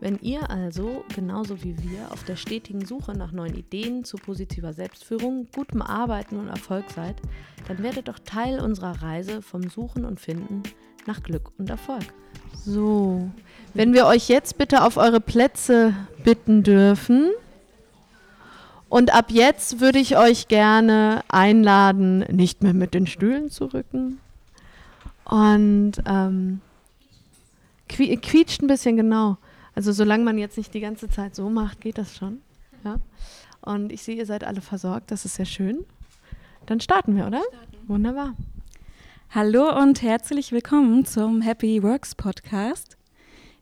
Wenn ihr also, genauso wie wir, auf der stetigen Suche nach neuen Ideen zu positiver Selbstführung, gutem Arbeiten und Erfolg seid, dann werdet doch Teil unserer Reise vom Suchen und Finden nach Glück und Erfolg. So, wenn wir euch jetzt bitte auf eure Plätze bitten dürfen. Und ab jetzt würde ich euch gerne einladen, nicht mehr mit den Stühlen zu rücken. Und ähm, qui quietscht ein bisschen genau. Also solange man jetzt nicht die ganze Zeit so macht, geht das schon. Ja. Und ich sehe, ihr seid alle versorgt, das ist sehr schön. Dann starten wir, oder? Starten. Wunderbar. Hallo und herzlich willkommen zum Happy Works Podcast.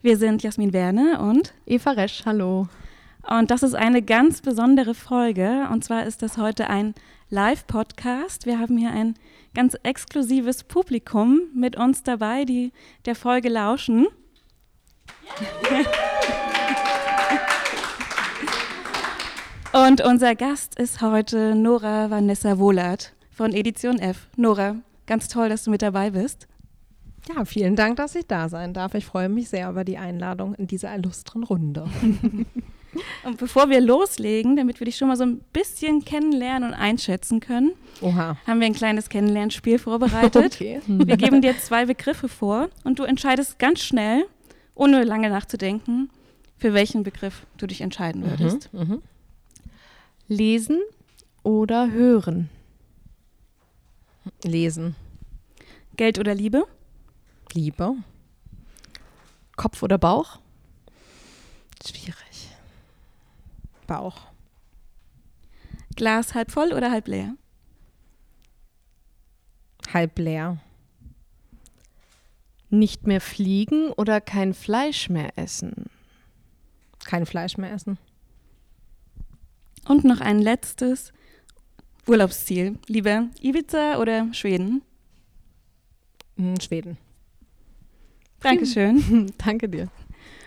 Wir sind Jasmin Werner und Eva Resch. Hallo. Und das ist eine ganz besondere Folge. Und zwar ist das heute ein Live-Podcast. Wir haben hier ein ganz exklusives Publikum mit uns dabei, die der Folge lauschen. Und unser Gast ist heute Nora Vanessa Wohlert von Edition F. Nora, Ganz toll, dass du mit dabei bist. Ja, vielen Dank, dass ich da sein darf. Ich freue mich sehr über die Einladung in dieser illustren Runde. und bevor wir loslegen, damit wir dich schon mal so ein bisschen kennenlernen und einschätzen können, Oha. haben wir ein kleines Kennenlernspiel vorbereitet. Okay. Wir geben dir zwei Begriffe vor und du entscheidest ganz schnell, ohne lange nachzudenken, für welchen Begriff du dich entscheiden würdest. Mhm, mh. Lesen oder hören? Lesen. Geld oder Liebe? Liebe. Kopf oder Bauch? Schwierig. Bauch. Glas halb voll oder halb leer? Halb leer. Nicht mehr fliegen oder kein Fleisch mehr essen? Kein Fleisch mehr essen. Und noch ein letztes. Urlaubsziel? Lieber Ibiza oder Schweden? Hm, Schweden. Dankeschön. Danke dir.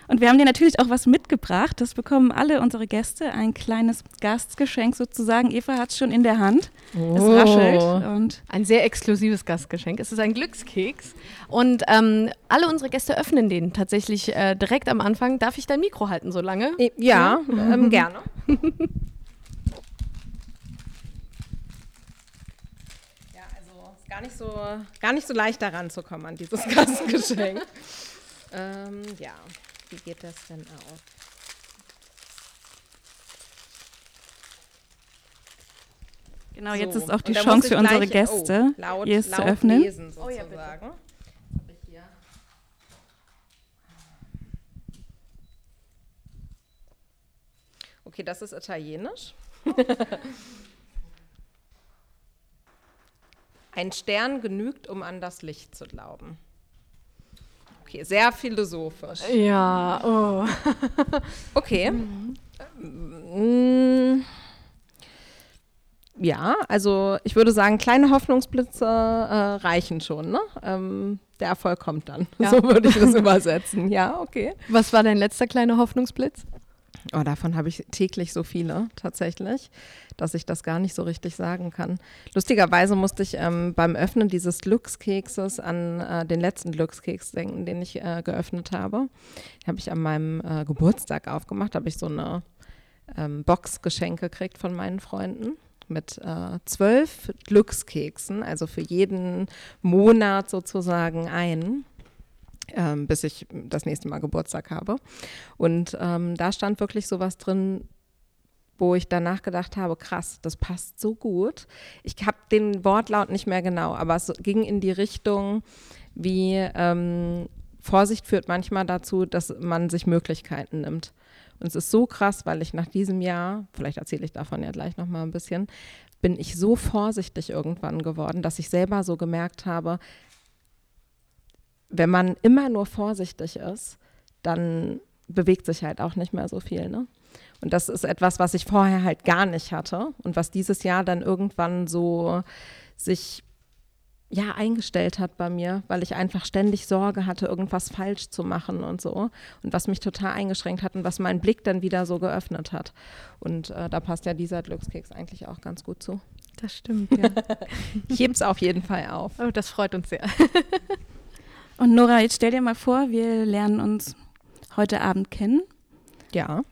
Und wir haben dir natürlich auch was mitgebracht. Das bekommen alle unsere Gäste. Ein kleines Gastgeschenk sozusagen. Eva hat es schon in der Hand. Oh. Es raschelt. Und ein sehr exklusives Gastgeschenk. Es ist ein Glückskeks. Und ähm, alle unsere Gäste öffnen den tatsächlich äh, direkt am Anfang. Darf ich dein Mikro halten so lange? Ja, ja? Ähm, gerne. gar nicht so, gar nicht so leicht daran zu kommen an dieses Gastgeschenk. ähm, ja, wie geht das denn auf? Genau, so. jetzt ist auch die Chance für unsere Gäste, oh, laut, hier es zu öffnen. Lesen, sozusagen. Oh ja, bitte. Okay, das ist italienisch. Ein Stern genügt, um an das Licht zu glauben. Okay, sehr philosophisch. Ja, oh. okay. Mhm. Ja, also ich würde sagen, kleine Hoffnungsblitze äh, reichen schon. Ne? Ähm, der Erfolg kommt dann. Ja. So würde ich das übersetzen. Ja, okay. Was war dein letzter kleiner Hoffnungsblitz? Oh, davon habe ich täglich so viele tatsächlich, dass ich das gar nicht so richtig sagen kann. Lustigerweise musste ich ähm, beim Öffnen dieses Glückskekses an äh, den letzten Glückskeks denken, den ich äh, geöffnet habe. Den habe ich an meinem äh, Geburtstag aufgemacht, habe ich so eine ähm, Box geschenkt gekriegt von meinen Freunden mit äh, zwölf Glückskeksen, also für jeden Monat sozusagen einen ähm, bis ich das nächste Mal Geburtstag habe. Und ähm, da stand wirklich sowas drin, wo ich danach gedacht habe, krass, das passt so gut. Ich habe den Wortlaut nicht mehr genau, aber es ging in die Richtung, wie ähm, Vorsicht führt manchmal dazu, dass man sich Möglichkeiten nimmt. Und es ist so krass, weil ich nach diesem Jahr, vielleicht erzähle ich davon ja gleich nochmal ein bisschen, bin ich so vorsichtig irgendwann geworden, dass ich selber so gemerkt habe, wenn man immer nur vorsichtig ist, dann bewegt sich halt auch nicht mehr so viel. Ne? Und das ist etwas, was ich vorher halt gar nicht hatte und was dieses Jahr dann irgendwann so sich ja eingestellt hat bei mir, weil ich einfach ständig Sorge hatte, irgendwas falsch zu machen und so. Und was mich total eingeschränkt hat und was meinen Blick dann wieder so geöffnet hat. Und äh, da passt ja dieser Glückskeks eigentlich auch ganz gut zu. Das stimmt, ja. ich heb's auf jeden Fall auf. Oh, das freut uns sehr. und Nora, jetzt stell dir mal vor, wir lernen uns heute Abend kennen. Ja.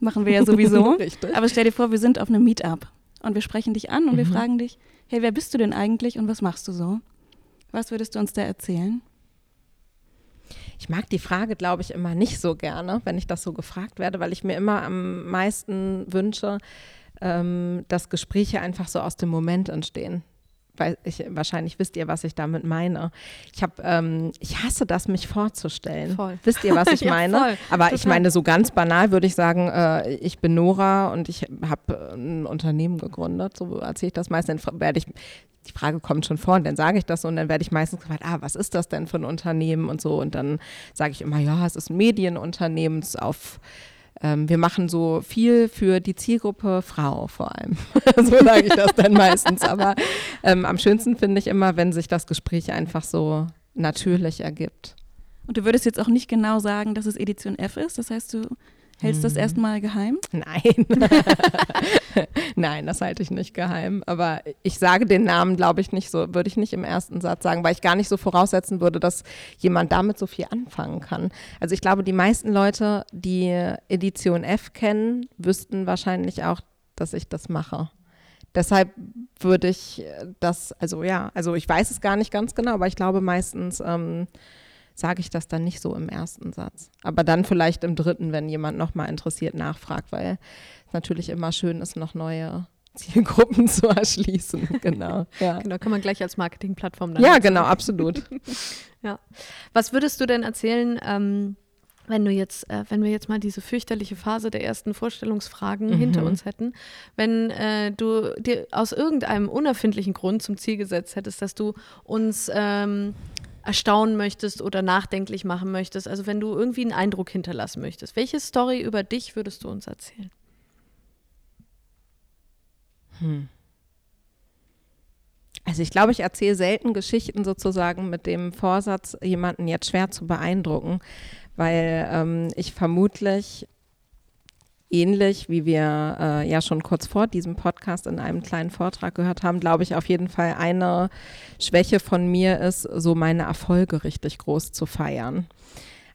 Machen wir ja sowieso. Richtig. Aber stell dir vor, wir sind auf einem Meetup und wir sprechen dich an und mhm. wir fragen dich, hey, wer bist du denn eigentlich und was machst du so? Was würdest du uns da erzählen? Ich mag die Frage, glaube ich, immer nicht so gerne, wenn ich das so gefragt werde, weil ich mir immer am meisten wünsche, ähm, dass Gespräche einfach so aus dem Moment entstehen weil ich, wahrscheinlich wisst ihr, was ich damit meine. Ich habe, ähm, ich hasse das, mich vorzustellen. Voll. Wisst ihr, was ich ja, meine? Voll. Aber Total. ich meine, so ganz banal würde ich sagen, äh, ich bin Nora und ich habe ein Unternehmen gegründet. So erzähle ich das meistens. Werde ich, die Frage kommt schon vor und dann sage ich das so und dann werde ich meistens gefragt, ah, was ist das denn für ein Unternehmen und so. Und dann sage ich immer, ja, es ist ein Medienunternehmen auf ähm, wir machen so viel für die Zielgruppe Frau vor allem. so sage ich das dann meistens. Aber ähm, am schönsten finde ich immer, wenn sich das Gespräch einfach so natürlich ergibt. Und du würdest jetzt auch nicht genau sagen, dass es Edition F ist. Das heißt, du Hältst du das mhm. erstmal geheim? Nein. Nein, das halte ich nicht geheim. Aber ich sage den Namen, glaube ich, nicht so, würde ich nicht im ersten Satz sagen, weil ich gar nicht so voraussetzen würde, dass jemand damit so viel anfangen kann. Also ich glaube, die meisten Leute, die Edition F kennen, wüssten wahrscheinlich auch, dass ich das mache. Deshalb würde ich das, also ja, also ich weiß es gar nicht ganz genau, aber ich glaube meistens ähm, sage ich das dann nicht so im ersten Satz. Aber dann vielleicht im dritten, wenn jemand nochmal interessiert nachfragt, weil es natürlich immer schön ist, noch neue Zielgruppen zu erschließen. Genau. Ja. Genau, kann man gleich als Marketingplattform dann. Ja, genau, absolut. ja. Was würdest du denn erzählen? Ähm, wenn du jetzt, äh, wenn wir jetzt mal diese fürchterliche Phase der ersten Vorstellungsfragen mhm. hinter uns hätten, wenn äh, du dir aus irgendeinem unerfindlichen Grund zum Ziel gesetzt hättest, dass du uns ähm, erstaunen möchtest oder nachdenklich machen möchtest, also wenn du irgendwie einen Eindruck hinterlassen möchtest, welche Story über dich würdest du uns erzählen? Hm. Also ich glaube, ich erzähle selten Geschichten sozusagen mit dem Vorsatz, jemanden jetzt schwer zu beeindrucken, weil ähm, ich vermutlich ähnlich wie wir äh, ja schon kurz vor diesem Podcast in einem kleinen Vortrag gehört haben, glaube ich auf jeden Fall eine Schwäche von mir ist, so meine Erfolge richtig groß zu feiern.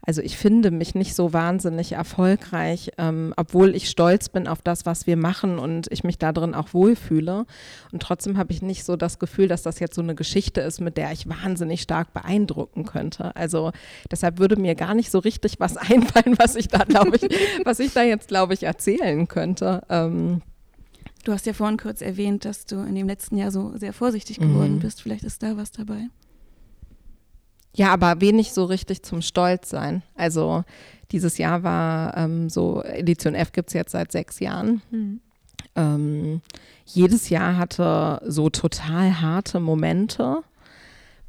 Also ich finde mich nicht so wahnsinnig erfolgreich, ähm, obwohl ich stolz bin auf das, was wir machen und ich mich da drin auch wohlfühle. Und trotzdem habe ich nicht so das Gefühl, dass das jetzt so eine Geschichte ist, mit der ich wahnsinnig stark beeindrucken könnte. Also deshalb würde mir gar nicht so richtig was einfallen, was ich da, glaube ich, was ich da jetzt, glaube ich, erzählen könnte. Ähm, Du hast ja vorhin kurz erwähnt, dass du in dem letzten Jahr so sehr vorsichtig geworden mhm. bist. Vielleicht ist da was dabei. Ja, aber wenig so richtig zum Stolz sein. Also dieses Jahr war ähm, so, Edition F gibt es jetzt seit sechs Jahren. Mhm. Ähm, jedes Jahr hatte so total harte Momente,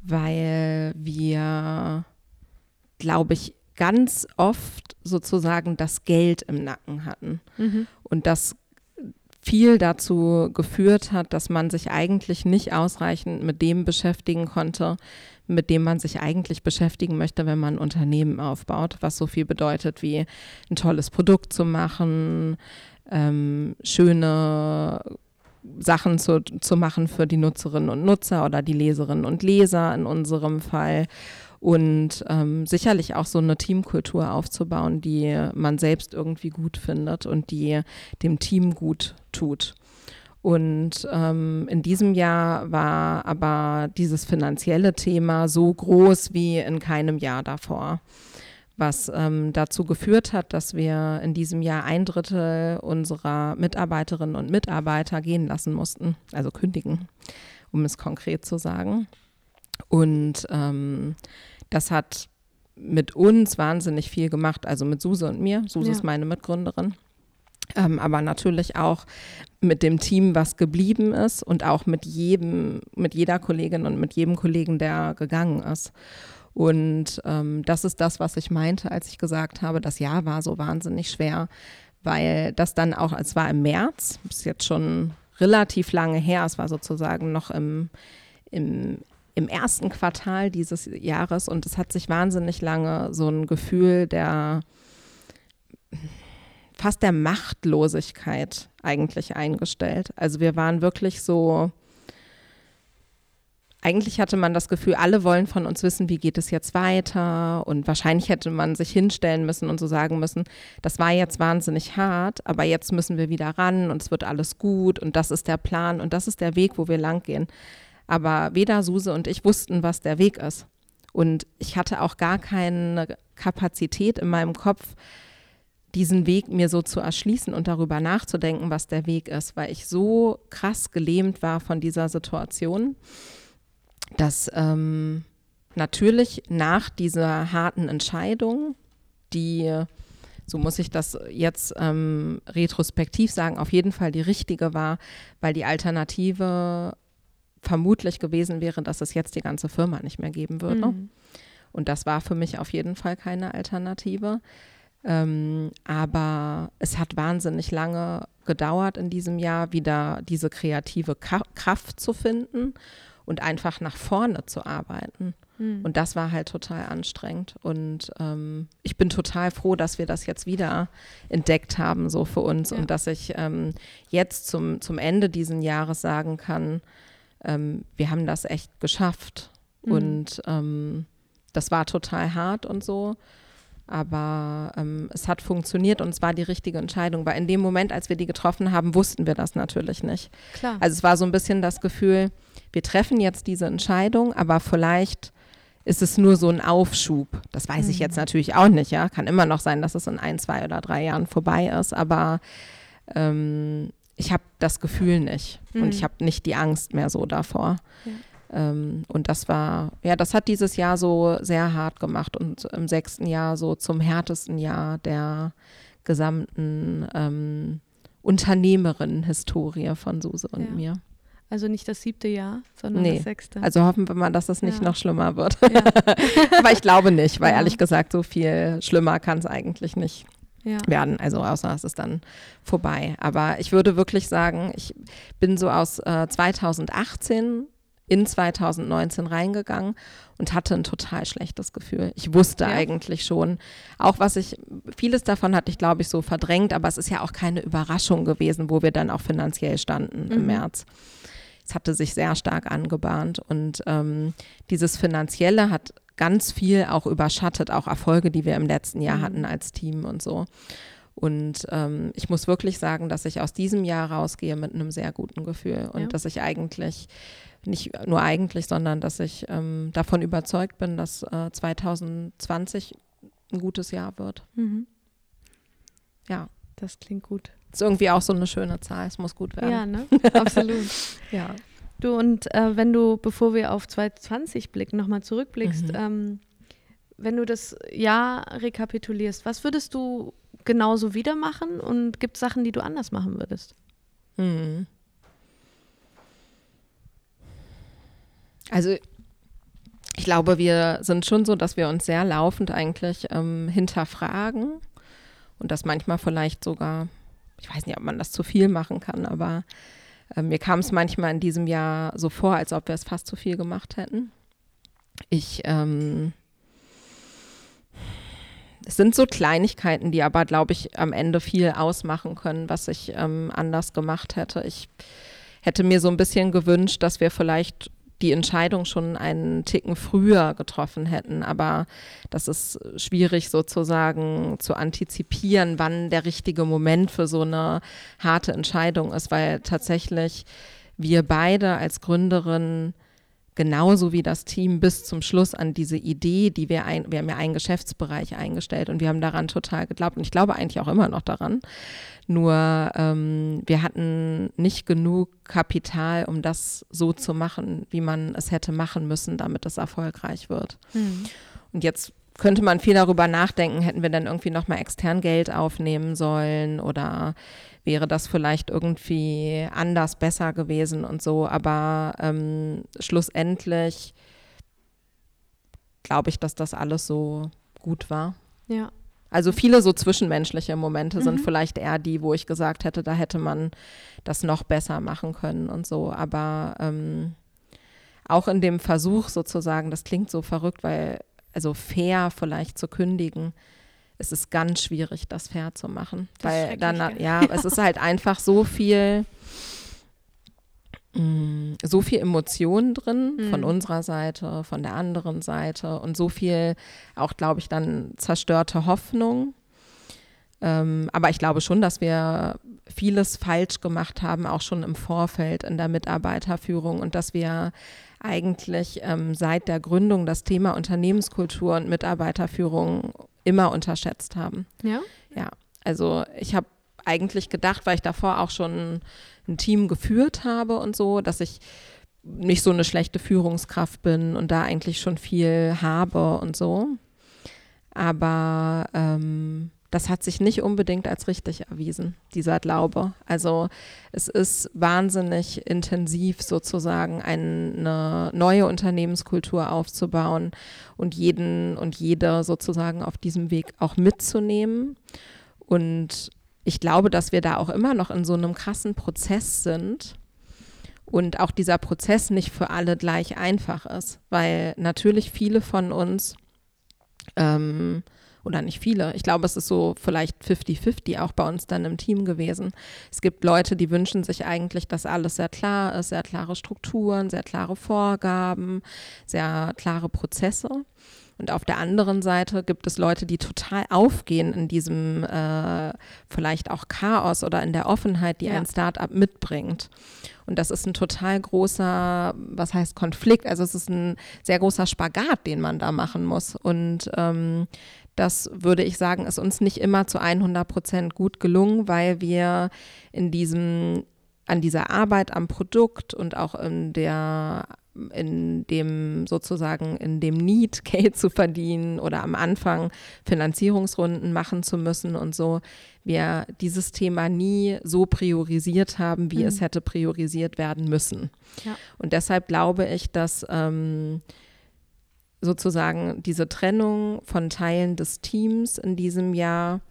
weil wir, glaube ich, ganz oft sozusagen das Geld im Nacken hatten. Mhm. Und das viel dazu geführt hat, dass man sich eigentlich nicht ausreichend mit dem beschäftigen konnte, mit dem man sich eigentlich beschäftigen möchte, wenn man ein Unternehmen aufbaut, was so viel bedeutet wie ein tolles Produkt zu machen, ähm, schöne Sachen zu, zu machen für die Nutzerinnen und Nutzer oder die Leserinnen und Leser in unserem Fall und ähm, sicherlich auch so eine Teamkultur aufzubauen, die man selbst irgendwie gut findet und die dem Team gut tut. Und ähm, in diesem Jahr war aber dieses finanzielle Thema so groß wie in keinem Jahr davor, was ähm, dazu geführt hat, dass wir in diesem Jahr ein Drittel unserer Mitarbeiterinnen und Mitarbeiter gehen lassen mussten, also kündigen, um es konkret zu sagen. Und ähm, das hat mit uns wahnsinnig viel gemacht, also mit Suse und mir. Suse ja. ist meine Mitgründerin. Ähm, aber natürlich auch mit dem Team, was geblieben ist und auch mit jedem, mit jeder Kollegin und mit jedem Kollegen, der gegangen ist. Und ähm, das ist das, was ich meinte, als ich gesagt habe, das Jahr war so wahnsinnig schwer, weil das dann auch, es war im März, ist jetzt schon relativ lange her, es war sozusagen noch im, im, im ersten Quartal dieses Jahres und es hat sich wahnsinnig lange so ein Gefühl der fast der Machtlosigkeit eigentlich eingestellt. Also wir waren wirklich so, eigentlich hatte man das Gefühl, alle wollen von uns wissen, wie geht es jetzt weiter. Und wahrscheinlich hätte man sich hinstellen müssen und so sagen müssen, das war jetzt wahnsinnig hart, aber jetzt müssen wir wieder ran und es wird alles gut und das ist der Plan und das ist der Weg, wo wir lang gehen. Aber weder Suse und ich wussten, was der Weg ist. Und ich hatte auch gar keine Kapazität in meinem Kopf, diesen Weg mir so zu erschließen und darüber nachzudenken, was der Weg ist, weil ich so krass gelähmt war von dieser Situation, dass ähm, natürlich nach dieser harten Entscheidung, die, so muss ich das jetzt ähm, retrospektiv sagen, auf jeden Fall die richtige war, weil die Alternative vermutlich gewesen wäre, dass es jetzt die ganze Firma nicht mehr geben würde. Mhm. Und das war für mich auf jeden Fall keine Alternative. Ähm, aber es hat wahnsinnig lange gedauert in diesem Jahr, wieder diese kreative Kraft zu finden und einfach nach vorne zu arbeiten. Mhm. Und das war halt total anstrengend. Und ähm, ich bin total froh, dass wir das jetzt wieder entdeckt haben, so für uns. Ja. Und dass ich ähm, jetzt zum, zum Ende dieses Jahres sagen kann, ähm, wir haben das echt geschafft. Mhm. Und ähm, das war total hart und so. Aber ähm, es hat funktioniert und es war die richtige Entscheidung, weil in dem Moment, als wir die getroffen haben, wussten wir das natürlich nicht. Klar. Also es war so ein bisschen das Gefühl, wir treffen jetzt diese Entscheidung, aber vielleicht ist es nur so ein Aufschub. Das weiß mhm. ich jetzt natürlich auch nicht, ja. Kann immer noch sein, dass es in ein, zwei oder drei Jahren vorbei ist, aber ähm, ich habe das Gefühl nicht mhm. und ich habe nicht die Angst mehr so davor. Ja. Ähm, und das war, ja, das hat dieses Jahr so sehr hart gemacht und im sechsten Jahr so zum härtesten Jahr der gesamten ähm, Unternehmerinnen-Historie von Suse und ja. mir. Also nicht das siebte Jahr, sondern nee. das sechste. Also hoffen wir mal, dass das nicht ja. noch schlimmer wird. Ja. Aber ich glaube nicht, weil ja. ehrlich gesagt, so viel schlimmer kann es eigentlich nicht werden. Also außer es ist dann vorbei. Aber ich würde wirklich sagen, ich bin so aus äh, 2018 in 2019 reingegangen und hatte ein total schlechtes Gefühl. Ich wusste ja. eigentlich schon, auch was ich, vieles davon hatte ich, glaube ich, so verdrängt, aber es ist ja auch keine Überraschung gewesen, wo wir dann auch finanziell standen mhm. im März. Es hatte sich sehr stark angebahnt und ähm, dieses Finanzielle hat ganz viel auch überschattet, auch Erfolge, die wir im letzten Jahr mhm. hatten als Team und so. Und ähm, ich muss wirklich sagen, dass ich aus diesem Jahr rausgehe mit einem sehr guten Gefühl und ja. dass ich eigentlich nicht nur eigentlich, sondern dass ich ähm, davon überzeugt bin, dass äh, 2020 ein gutes Jahr wird. Mhm. Ja. Das klingt gut. Ist irgendwie auch so eine schöne Zahl. Es muss gut werden. Ja, ne? Absolut. ja. Du, und äh, wenn du, bevor wir auf 2020 blicken, nochmal zurückblickst, mhm. ähm, wenn du das Jahr rekapitulierst, was würdest du genauso wieder machen und gibt es Sachen, die du anders machen würdest? Mhm. Also ich glaube, wir sind schon so, dass wir uns sehr laufend eigentlich ähm, hinterfragen und das manchmal vielleicht sogar, ich weiß nicht, ob man das zu viel machen kann, aber äh, mir kam es manchmal in diesem Jahr so vor, als ob wir es fast zu viel gemacht hätten. Ich, ähm, es sind so Kleinigkeiten, die aber, glaube ich, am Ende viel ausmachen können, was ich ähm, anders gemacht hätte. Ich hätte mir so ein bisschen gewünscht, dass wir vielleicht die Entscheidung schon einen Ticken früher getroffen hätten. Aber das ist schwierig sozusagen zu antizipieren, wann der richtige Moment für so eine harte Entscheidung ist, weil tatsächlich wir beide als Gründerin genauso wie das Team bis zum Schluss an diese Idee, die wir ein, wir haben ja einen Geschäftsbereich eingestellt und wir haben daran total geglaubt und ich glaube eigentlich auch immer noch daran. Nur ähm, wir hatten nicht genug Kapital, um das so zu machen, wie man es hätte machen müssen, damit es erfolgreich wird. Mhm. Und jetzt könnte man viel darüber nachdenken, hätten wir dann irgendwie nochmal extern Geld aufnehmen sollen oder wäre das vielleicht irgendwie anders besser gewesen und so. Aber ähm, schlussendlich glaube ich, dass das alles so gut war. Ja. Also viele so zwischenmenschliche Momente mhm. sind vielleicht eher die, wo ich gesagt hätte, da hätte man das noch besser machen können und so. Aber ähm, auch in dem Versuch sozusagen, das klingt so verrückt, weil, also fair vielleicht zu kündigen, es ist ganz schwierig, das fair zu machen. Das weil dann, ja, es ist halt einfach so viel, mh, mm, so viel Emotionen drin mhm. von unserer Seite, von der anderen Seite und so viel auch, glaube ich, dann zerstörte Hoffnung. Ähm, aber ich glaube schon, dass wir vieles falsch gemacht haben, auch schon im Vorfeld in der Mitarbeiterführung und dass wir eigentlich ähm, seit der Gründung das Thema Unternehmenskultur und Mitarbeiterführung immer unterschätzt haben. Ja? Ja. Also ich habe eigentlich gedacht, weil ich davor auch schon ein Team geführt habe und so, dass ich nicht so eine schlechte Führungskraft bin und da eigentlich schon viel habe und so. Aber ähm, das hat sich nicht unbedingt als richtig erwiesen, dieser Glaube. Also es ist wahnsinnig intensiv sozusagen eine neue Unternehmenskultur aufzubauen und jeden und jede sozusagen auf diesem Weg auch mitzunehmen. Und ich glaube, dass wir da auch immer noch in so einem krassen Prozess sind und auch dieser Prozess nicht für alle gleich einfach ist, weil natürlich viele von uns ähm, oder nicht viele. Ich glaube, es ist so vielleicht 50-50 auch bei uns dann im Team gewesen. Es gibt Leute, die wünschen sich eigentlich, dass alles sehr klar ist, sehr klare Strukturen, sehr klare Vorgaben, sehr klare Prozesse. Und auf der anderen Seite gibt es Leute, die total aufgehen in diesem äh, vielleicht auch Chaos oder in der Offenheit, die ja. ein Startup mitbringt. Und das ist ein total großer, was heißt Konflikt? Also es ist ein sehr großer Spagat, den man da machen muss. Und ähm, das würde ich sagen, ist uns nicht immer zu 100 Prozent gut gelungen, weil wir in diesem, an dieser Arbeit am Produkt und auch in der in dem sozusagen in dem Need Geld zu verdienen oder am Anfang Finanzierungsrunden machen zu müssen und so, wir dieses Thema nie so priorisiert haben, wie mhm. es hätte priorisiert werden müssen. Ja. Und deshalb glaube ich, dass ähm, sozusagen diese Trennung von Teilen des Teams in diesem Jahr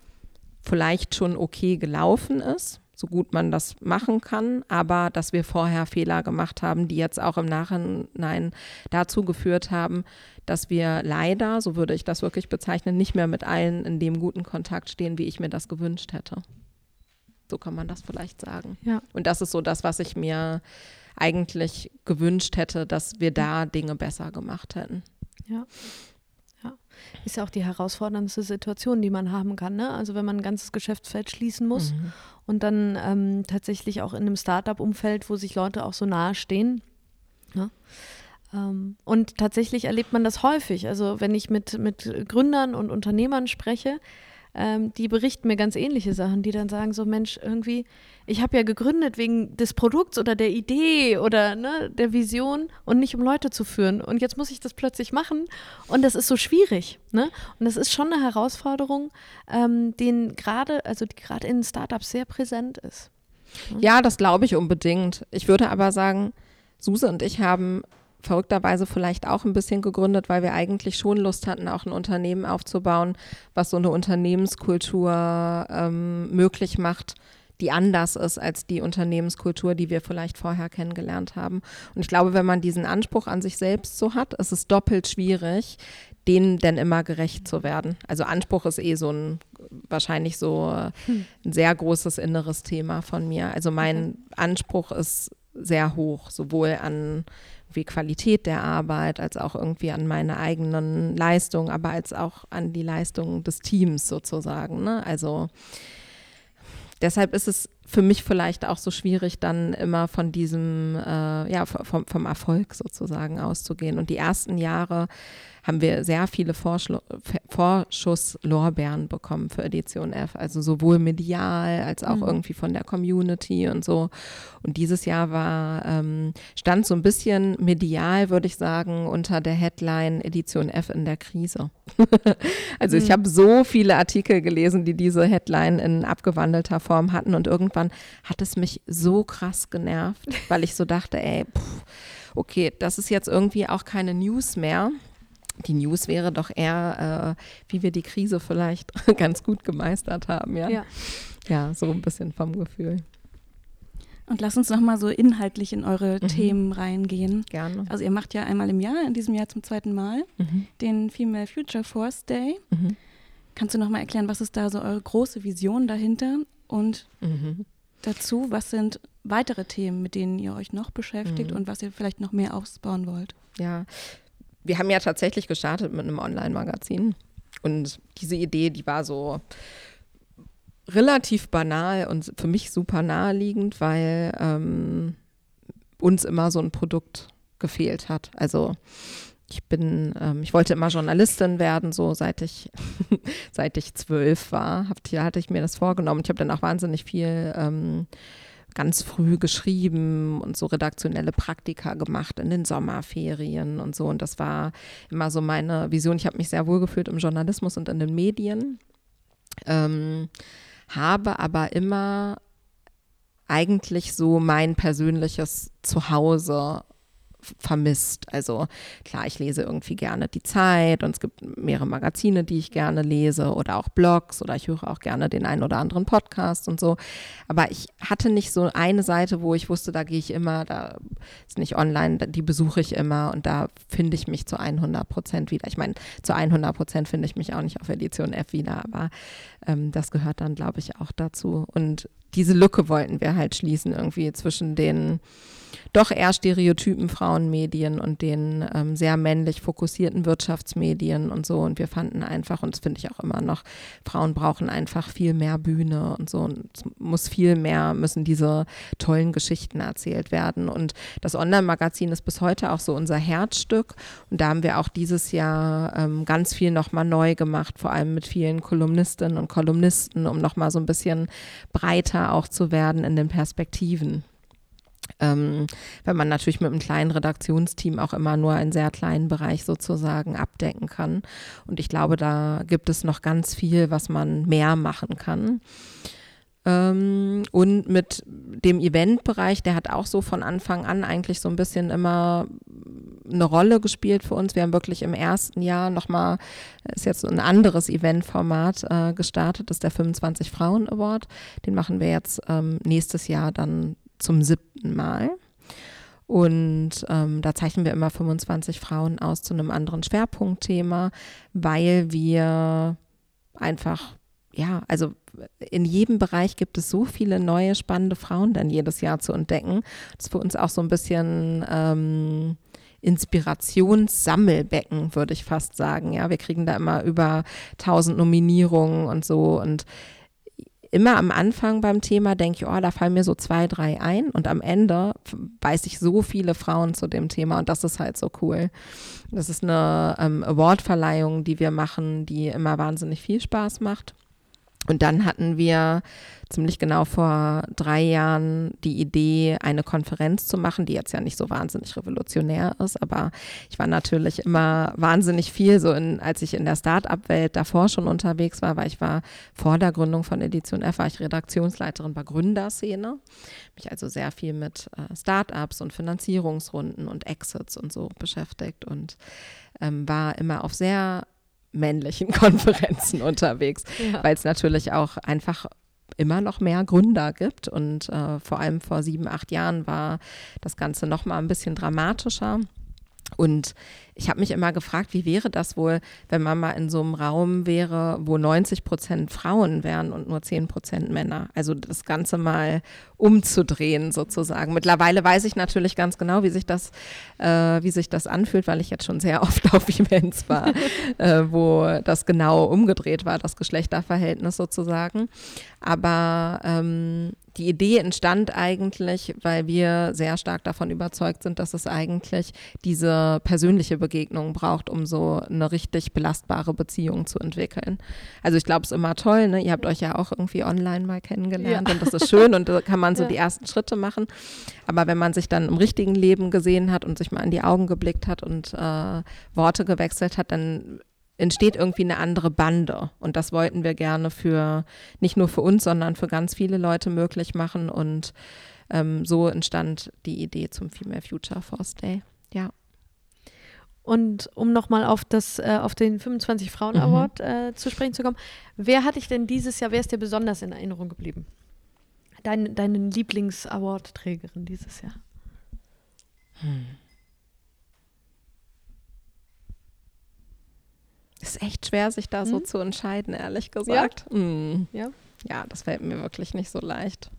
vielleicht schon okay gelaufen ist, so gut man das machen kann, aber dass wir vorher Fehler gemacht haben, die jetzt auch im Nachhinein dazu geführt haben, dass wir leider, so würde ich das wirklich bezeichnen, nicht mehr mit allen in dem guten Kontakt stehen, wie ich mir das gewünscht hätte. So kann man das vielleicht sagen. Ja. Und das ist so das, was ich mir eigentlich gewünscht hätte, dass wir da Dinge besser gemacht hätten. Ja. Ja. Ist ja auch die herausforderndste Situation, die man haben kann. Ne? Also wenn man ein ganzes Geschäftsfeld schließen muss mhm. und dann ähm, tatsächlich auch in einem Startup-Umfeld, wo sich Leute auch so nahe stehen. Ne? Ähm, und tatsächlich erlebt man das häufig. Also wenn ich mit, mit Gründern und Unternehmern spreche, ähm, die berichten mir ganz ähnliche Sachen, die dann sagen so, Mensch, irgendwie, ich habe ja gegründet wegen des Produkts oder der Idee oder ne, der Vision und nicht um Leute zu führen. Und jetzt muss ich das plötzlich machen und das ist so schwierig. Ne? Und das ist schon eine Herausforderung, ähm, den gerade, also die gerade in Startups sehr präsent ist. Ja, das glaube ich unbedingt. Ich würde aber sagen, Suse und ich haben verrückterweise vielleicht auch ein bisschen gegründet, weil wir eigentlich schon Lust hatten, auch ein Unternehmen aufzubauen, was so eine Unternehmenskultur ähm, möglich macht, die anders ist als die Unternehmenskultur, die wir vielleicht vorher kennengelernt haben. Und ich glaube, wenn man diesen Anspruch an sich selbst so hat, ist es doppelt schwierig, denen denn immer gerecht zu werden. Also Anspruch ist eh so ein wahrscheinlich so hm. ein sehr großes inneres Thema von mir. Also mein Anspruch ist sehr hoch, sowohl an wie Qualität der Arbeit, als auch irgendwie an meine eigenen Leistungen, aber als auch an die Leistungen des Teams sozusagen. Ne? Also deshalb ist es für mich vielleicht auch so schwierig, dann immer von diesem, äh, ja, vom, vom Erfolg sozusagen auszugehen. Und die ersten Jahre haben wir sehr viele Vorschusslorbeeren bekommen für Edition F, also sowohl medial als auch mhm. irgendwie von der Community und so. Und dieses Jahr war, ähm, stand so ein bisschen medial, würde ich sagen, unter der Headline Edition F in der Krise. also mhm. ich habe so viele Artikel gelesen, die diese Headline in abgewandelter Form hatten und irgendwann hat es mich so krass genervt, weil ich so dachte, ey, pff, okay, das ist jetzt irgendwie auch keine News mehr die News wäre doch eher, äh, wie wir die Krise vielleicht ganz gut gemeistert haben, ja? ja. Ja, so ein bisschen vom Gefühl. Und lass uns nochmal so inhaltlich in eure mhm. Themen reingehen. Gerne. Also ihr macht ja einmal im Jahr, in diesem Jahr zum zweiten Mal, mhm. den Female Future Force Day. Mhm. Kannst du nochmal erklären, was ist da so eure große Vision dahinter? Und mhm. dazu, was sind weitere Themen, mit denen ihr euch noch beschäftigt mhm. und was ihr vielleicht noch mehr ausbauen wollt? Ja, wir haben ja tatsächlich gestartet mit einem Online-Magazin. Und diese Idee, die war so relativ banal und für mich super naheliegend, weil ähm, uns immer so ein Produkt gefehlt hat. Also ich bin, ähm, ich wollte immer Journalistin werden, so seit ich, seit ich zwölf war, hab, hatte ich mir das vorgenommen. Ich habe dann auch wahnsinnig viel ähm, ganz früh geschrieben und so redaktionelle Praktika gemacht in den Sommerferien und so. Und das war immer so meine Vision. Ich habe mich sehr wohl gefühlt im Journalismus und in den Medien. Ähm, habe aber immer eigentlich so mein persönliches Zuhause vermisst. Also klar, ich lese irgendwie gerne die Zeit und es gibt mehrere Magazine, die ich gerne lese oder auch Blogs oder ich höre auch gerne den einen oder anderen Podcast und so. Aber ich hatte nicht so eine Seite, wo ich wusste, da gehe ich immer, da ist nicht online, die besuche ich immer und da finde ich mich zu 100 Prozent wieder. Ich meine, zu 100 Prozent finde ich mich auch nicht auf Edition F wieder, aber ähm, das gehört dann, glaube ich, auch dazu. Und diese Lücke wollten wir halt schließen irgendwie zwischen den doch eher stereotypen Frauenmedien und den ähm, sehr männlich fokussierten Wirtschaftsmedien und so. Und wir fanden einfach, und das finde ich auch immer noch, Frauen brauchen einfach viel mehr Bühne und so. Und muss viel mehr, müssen diese tollen Geschichten erzählt werden. Und das Online-Magazin ist bis heute auch so unser Herzstück. Und da haben wir auch dieses Jahr ähm, ganz viel nochmal neu gemacht, vor allem mit vielen Kolumnistinnen und Kolumnisten, um nochmal so ein bisschen breiter auch zu werden in den Perspektiven. Ähm, wenn man natürlich mit einem kleinen Redaktionsteam auch immer nur einen sehr kleinen Bereich sozusagen abdecken kann. Und ich glaube, da gibt es noch ganz viel, was man mehr machen kann. Ähm, und mit dem Eventbereich, der hat auch so von Anfang an eigentlich so ein bisschen immer eine Rolle gespielt für uns. Wir haben wirklich im ersten Jahr nochmal, ist jetzt ein anderes Eventformat äh, gestartet, das ist der 25 Frauen Award. Den machen wir jetzt ähm, nächstes Jahr dann zum siebten Mal. Und ähm, da zeichnen wir immer 25 Frauen aus zu einem anderen Schwerpunktthema, weil wir einfach, ja, also in jedem Bereich gibt es so viele neue, spannende Frauen dann jedes Jahr zu entdecken. Das ist für uns auch so ein bisschen ähm, Inspirationssammelbecken, würde ich fast sagen. Ja, wir kriegen da immer über 1000 Nominierungen und so und immer am Anfang beim Thema denke ich, oh, da fallen mir so zwei, drei ein und am Ende weiß ich so viele Frauen zu dem Thema und das ist halt so cool. Das ist eine ähm, Awardverleihung, die wir machen, die immer wahnsinnig viel Spaß macht. Und dann hatten wir ziemlich genau vor drei Jahren die Idee, eine Konferenz zu machen, die jetzt ja nicht so wahnsinnig revolutionär ist, aber ich war natürlich immer wahnsinnig viel, so in, als ich in der Start-up-Welt davor schon unterwegs war, weil ich war vor der Gründung von Edition F, war ich Redaktionsleiterin bei Gründerszene, mich also sehr viel mit äh, Start-ups und Finanzierungsrunden und Exits und so beschäftigt und ähm, war immer auf sehr männlichen Konferenzen unterwegs, ja. weil es natürlich auch einfach immer noch mehr Gründer gibt und äh, vor allem vor sieben, acht Jahren war das Ganze noch mal ein bisschen dramatischer. Und ich habe mich immer gefragt, wie wäre das wohl, wenn man mal in so einem Raum wäre, wo 90 Prozent Frauen wären und nur 10 Prozent Männer. Also das Ganze mal umzudrehen sozusagen. Mittlerweile weiß ich natürlich ganz genau, wie sich das, äh, wie sich das anfühlt, weil ich jetzt schon sehr oft auf Events war, äh, wo das genau umgedreht war, das Geschlechterverhältnis sozusagen. Aber ähm, die Idee entstand eigentlich, weil wir sehr stark davon überzeugt sind, dass es eigentlich diese persönliche Begegnung braucht, um so eine richtig belastbare Beziehung zu entwickeln. Also ich glaube, es ist immer toll, ne? Ihr habt euch ja auch irgendwie online mal kennengelernt ja. und das ist schön und da kann man so ja. die ersten Schritte machen. Aber wenn man sich dann im richtigen Leben gesehen hat und sich mal in die Augen geblickt hat und äh, Worte gewechselt hat, dann entsteht irgendwie eine andere Bande. Und das wollten wir gerne für, nicht nur für uns, sondern für ganz viele Leute möglich machen. Und ähm, so entstand die Idee zum Female Future Force Day. Ja. Und um nochmal auf, äh, auf den 25 Frauen mhm. Award mhm. äh, zu sprechen zu kommen, wer hat dich denn dieses Jahr, wer ist dir besonders in Erinnerung geblieben? Dein, deine Lieblings-Award-Trägerin dieses Jahr? Hm. Ist echt schwer, sich da hm? so zu entscheiden, ehrlich gesagt. Ja. Hm. ja. Ja, das fällt mir wirklich nicht so leicht.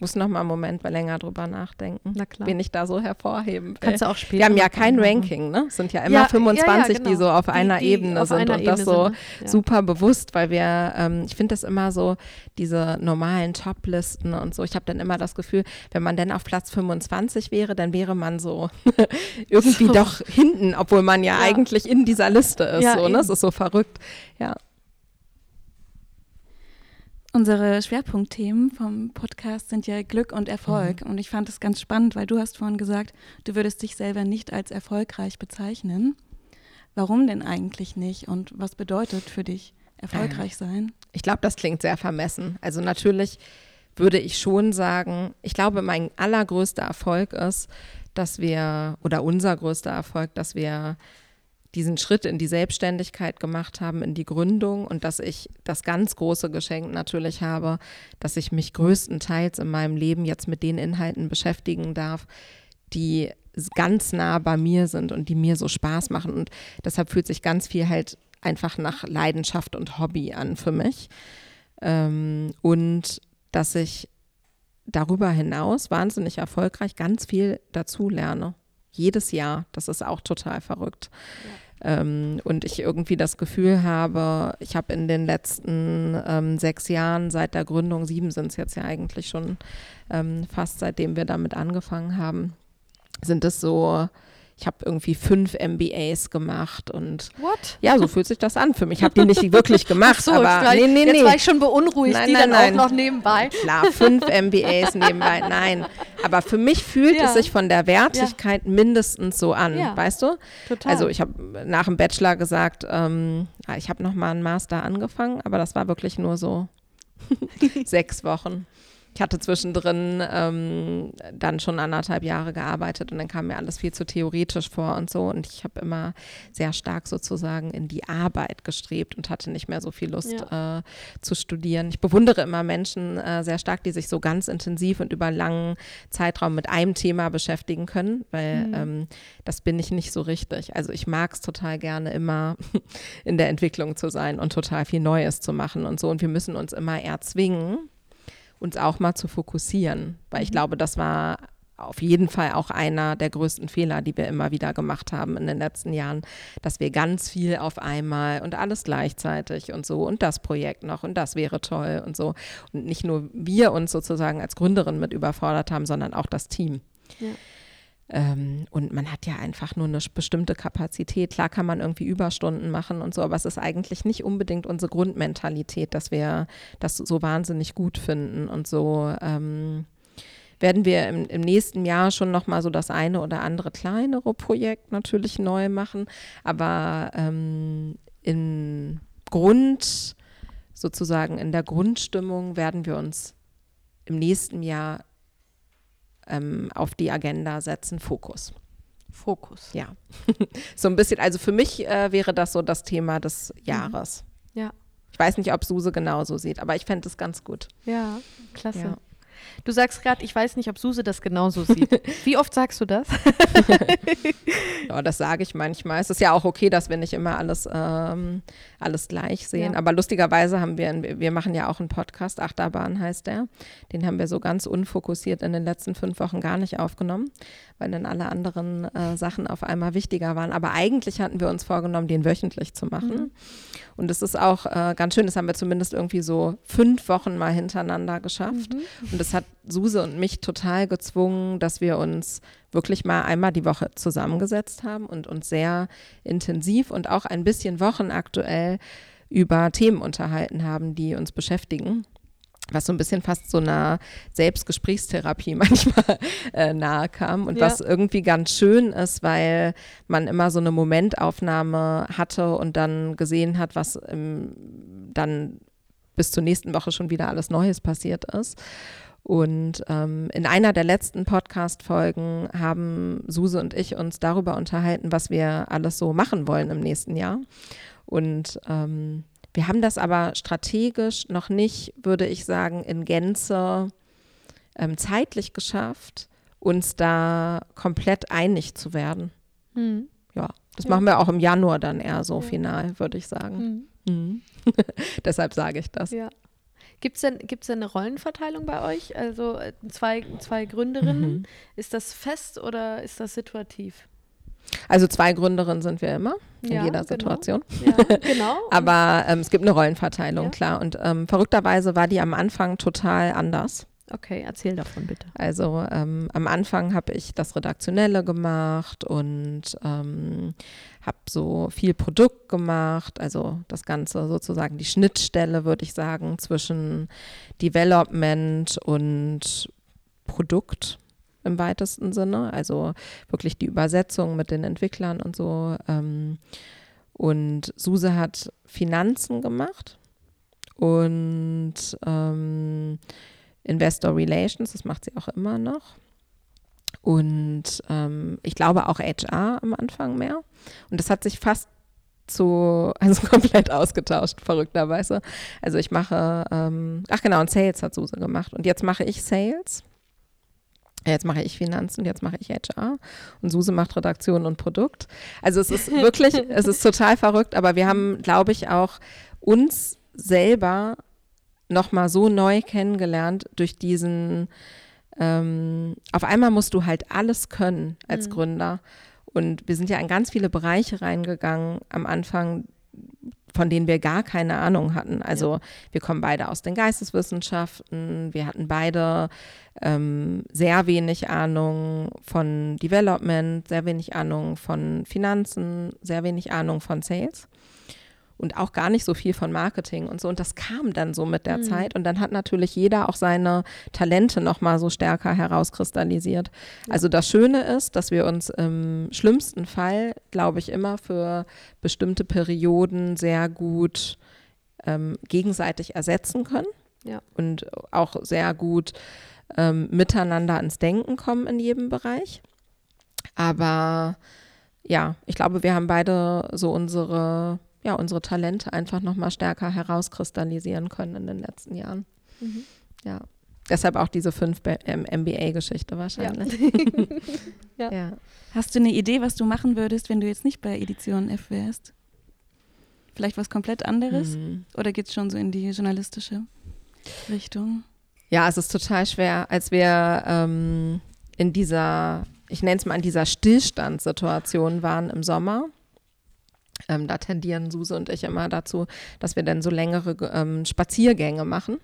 Muss noch mal einen Moment länger drüber nachdenken, Na klar. wen ich da so hervorheben will. Kannst du auch später. Wir haben ja kein Ranking, ne? Es sind ja immer ja, 25, ja, ja, genau. die so auf die, einer die Ebene auf sind einer und Ebene das so sind, super bewusst, weil wir, ähm, ich finde das immer so, diese normalen Top-Listen und so. Ich habe dann immer das Gefühl, wenn man denn auf Platz 25 wäre, dann wäre man so irgendwie so. doch hinten, obwohl man ja, eigentlich in dieser Liste ist. so, ne? Das ist so verrückt. Ja. Unsere Schwerpunktthemen vom Podcast sind ja Glück und Erfolg. Mhm. Und ich fand es ganz spannend, weil du hast vorhin gesagt, du würdest dich selber nicht als erfolgreich bezeichnen. Warum denn eigentlich nicht? Und was bedeutet für dich erfolgreich sein? Ich glaube, das klingt sehr vermessen. Also natürlich würde ich schon sagen, ich glaube, mein allergrößter Erfolg ist, dass wir, oder unser größter Erfolg, dass wir diesen Schritt in die Selbstständigkeit gemacht haben, in die Gründung und dass ich das ganz große Geschenk natürlich habe, dass ich mich größtenteils in meinem Leben jetzt mit den Inhalten beschäftigen darf, die ganz nah bei mir sind und die mir so Spaß machen. Und deshalb fühlt sich ganz viel halt einfach nach Leidenschaft und Hobby an für mich. Ähm, und dass ich darüber hinaus wahnsinnig erfolgreich ganz viel dazu lerne jedes Jahr. Das ist auch total verrückt. Ja. Ähm, und ich irgendwie das Gefühl habe, ich habe in den letzten ähm, sechs Jahren seit der Gründung, sieben sind es jetzt ja eigentlich schon ähm, fast seitdem wir damit angefangen haben, sind es so ich habe irgendwie fünf MBAs gemacht und What? ja, so fühlt sich das an für mich. Ich habe die nicht wirklich gemacht, Ach so, aber war, nee, nee, jetzt nee. war ich schon beunruhigt, nein, die nein, dann nein. auch noch nebenbei. Klar, fünf MBAs nebenbei, nein. Aber für mich fühlt ja. es sich von der Wertigkeit ja. mindestens so an, ja. weißt du? Total. Also ich habe nach dem Bachelor gesagt, ähm, ah, ich habe noch mal einen Master angefangen, aber das war wirklich nur so sechs Wochen ich hatte zwischendrin ähm, dann schon anderthalb Jahre gearbeitet und dann kam mir alles viel zu theoretisch vor und so. Und ich habe immer sehr stark sozusagen in die Arbeit gestrebt und hatte nicht mehr so viel Lust ja. äh, zu studieren. Ich bewundere immer Menschen äh, sehr stark, die sich so ganz intensiv und über langen Zeitraum mit einem Thema beschäftigen können, weil mhm. ähm, das bin ich nicht so richtig. Also ich mag es total gerne immer in der Entwicklung zu sein und total viel Neues zu machen und so. Und wir müssen uns immer erzwingen, uns auch mal zu fokussieren, weil ich mhm. glaube, das war auf jeden Fall auch einer der größten Fehler, die wir immer wieder gemacht haben in den letzten Jahren, dass wir ganz viel auf einmal und alles gleichzeitig und so und das Projekt noch und das wäre toll und so. Und nicht nur wir uns sozusagen als Gründerin mit überfordert haben, sondern auch das Team. Ja. Ähm, und man hat ja einfach nur eine bestimmte Kapazität. Klar kann man irgendwie Überstunden machen und so, aber es ist eigentlich nicht unbedingt unsere Grundmentalität, dass wir das so wahnsinnig gut finden. Und so ähm, werden wir im, im, nächsten Jahr schon nochmal so das eine oder andere kleinere Projekt natürlich neu machen. Aber ähm, im Grund, sozusagen in der Grundstimmung werden wir uns im nächsten Jahr ähm, auf die Agenda setzen, Fokus. Fokus. Ja. so ein bisschen, also für mich äh, wäre das so das Thema des Jahres. Mhm. Ja. Ich weiß nicht, ob Suse genauso sieht, aber ich fände es ganz gut. Ja, klasse. Ja. Du sagst gerade, ich weiß nicht, ob Suse das genauso sieht. Wie oft sagst du das? ja, das sage ich manchmal. Es ist ja auch okay, dass wir nicht immer alles, ähm, alles gleich sehen. Ja. Aber lustigerweise haben wir, wir machen ja auch einen Podcast, Achterbahn heißt der. Den haben wir so ganz unfokussiert in den letzten fünf Wochen gar nicht aufgenommen, weil dann alle anderen äh, Sachen auf einmal wichtiger waren. Aber eigentlich hatten wir uns vorgenommen, den wöchentlich zu machen. Mhm. Und es ist auch äh, ganz schön, das haben wir zumindest irgendwie so fünf Wochen mal hintereinander geschafft. Mhm. Und das hat Suse und mich total gezwungen, dass wir uns wirklich mal einmal die Woche zusammengesetzt haben und uns sehr intensiv und auch ein bisschen wochenaktuell über Themen unterhalten haben, die uns beschäftigen was so ein bisschen fast so einer Selbstgesprächstherapie manchmal äh, nahe kam und ja. was irgendwie ganz schön ist, weil man immer so eine Momentaufnahme hatte und dann gesehen hat, was im, dann bis zur nächsten Woche schon wieder alles Neues passiert ist. Und ähm, in einer der letzten Podcast-Folgen haben Suse und ich uns darüber unterhalten, was wir alles so machen wollen im nächsten Jahr. Und ähm, wir haben das aber strategisch noch nicht, würde ich sagen, in Gänze ähm, zeitlich geschafft, uns da komplett einig zu werden. Mhm. Ja, das ja. machen wir auch im Januar dann eher so ja. final, würde ich sagen. Mhm. Mhm. Deshalb sage ich das. Ja. Gibt es denn, gibt's denn eine Rollenverteilung bei euch? Also äh, zwei, zwei Gründerinnen. Mhm. Ist das fest oder ist das situativ? Also zwei Gründerinnen sind wir immer in ja, jeder genau. Situation. Ja, genau. Aber ähm, es gibt eine Rollenverteilung, ja. klar. Und ähm, verrückterweise war die am Anfang total anders. Okay, erzähl davon bitte. Also ähm, am Anfang habe ich das Redaktionelle gemacht und ähm, habe so viel Produkt gemacht, also das Ganze sozusagen die Schnittstelle, würde ich sagen, zwischen Development und Produkt im weitesten Sinne, also wirklich die Übersetzung mit den Entwicklern und so. Ähm, und Suse hat Finanzen gemacht und ähm, Investor Relations, das macht sie auch immer noch. Und ähm, ich glaube auch HR am Anfang mehr. Und das hat sich fast zu, also komplett ausgetauscht, verrückterweise. Also ich mache, ähm, ach genau, und Sales hat Suse gemacht. Und jetzt mache ich Sales. Jetzt mache ich Finanzen, jetzt mache ich HR und Suse macht Redaktion und Produkt. Also es ist wirklich, es ist total verrückt, aber wir haben, glaube ich, auch uns selber nochmal so neu kennengelernt durch diesen, ähm, auf einmal musst du halt alles können als mhm. Gründer. Und wir sind ja in ganz viele Bereiche reingegangen am Anfang, von denen wir gar keine Ahnung hatten. Also ja. wir kommen beide aus den Geisteswissenschaften, wir hatten beide ähm, sehr wenig Ahnung von Development, sehr wenig Ahnung von Finanzen, sehr wenig Ahnung von Sales und auch gar nicht so viel von Marketing und so. Und das kam dann so mit der mhm. Zeit. Und dann hat natürlich jeder auch seine Talente nochmal so stärker herauskristallisiert. Ja. Also das Schöne ist, dass wir uns im schlimmsten Fall, glaube ich, immer für bestimmte Perioden sehr gut ähm, gegenseitig ersetzen können. Ja. Und auch sehr gut ähm, miteinander ans Denken kommen in jedem Bereich. Aber ja, ich glaube, wir haben beide so unsere ja, unsere Talente einfach nochmal stärker herauskristallisieren können in den letzten Jahren. Mhm. Ja. Deshalb auch diese fünf MBA-Geschichte wahrscheinlich. Ja. ja. ja. Hast du eine Idee, was du machen würdest, wenn du jetzt nicht bei Edition F wärst? Vielleicht was komplett anderes? Mhm. Oder geht es schon so in die journalistische Richtung? Ja, es ist total schwer. Als wir ähm, in dieser, ich nenne es mal in dieser Stillstandssituation waren im Sommer, ähm, da tendieren Suse und ich immer dazu, dass wir dann so längere ähm, Spaziergänge machen,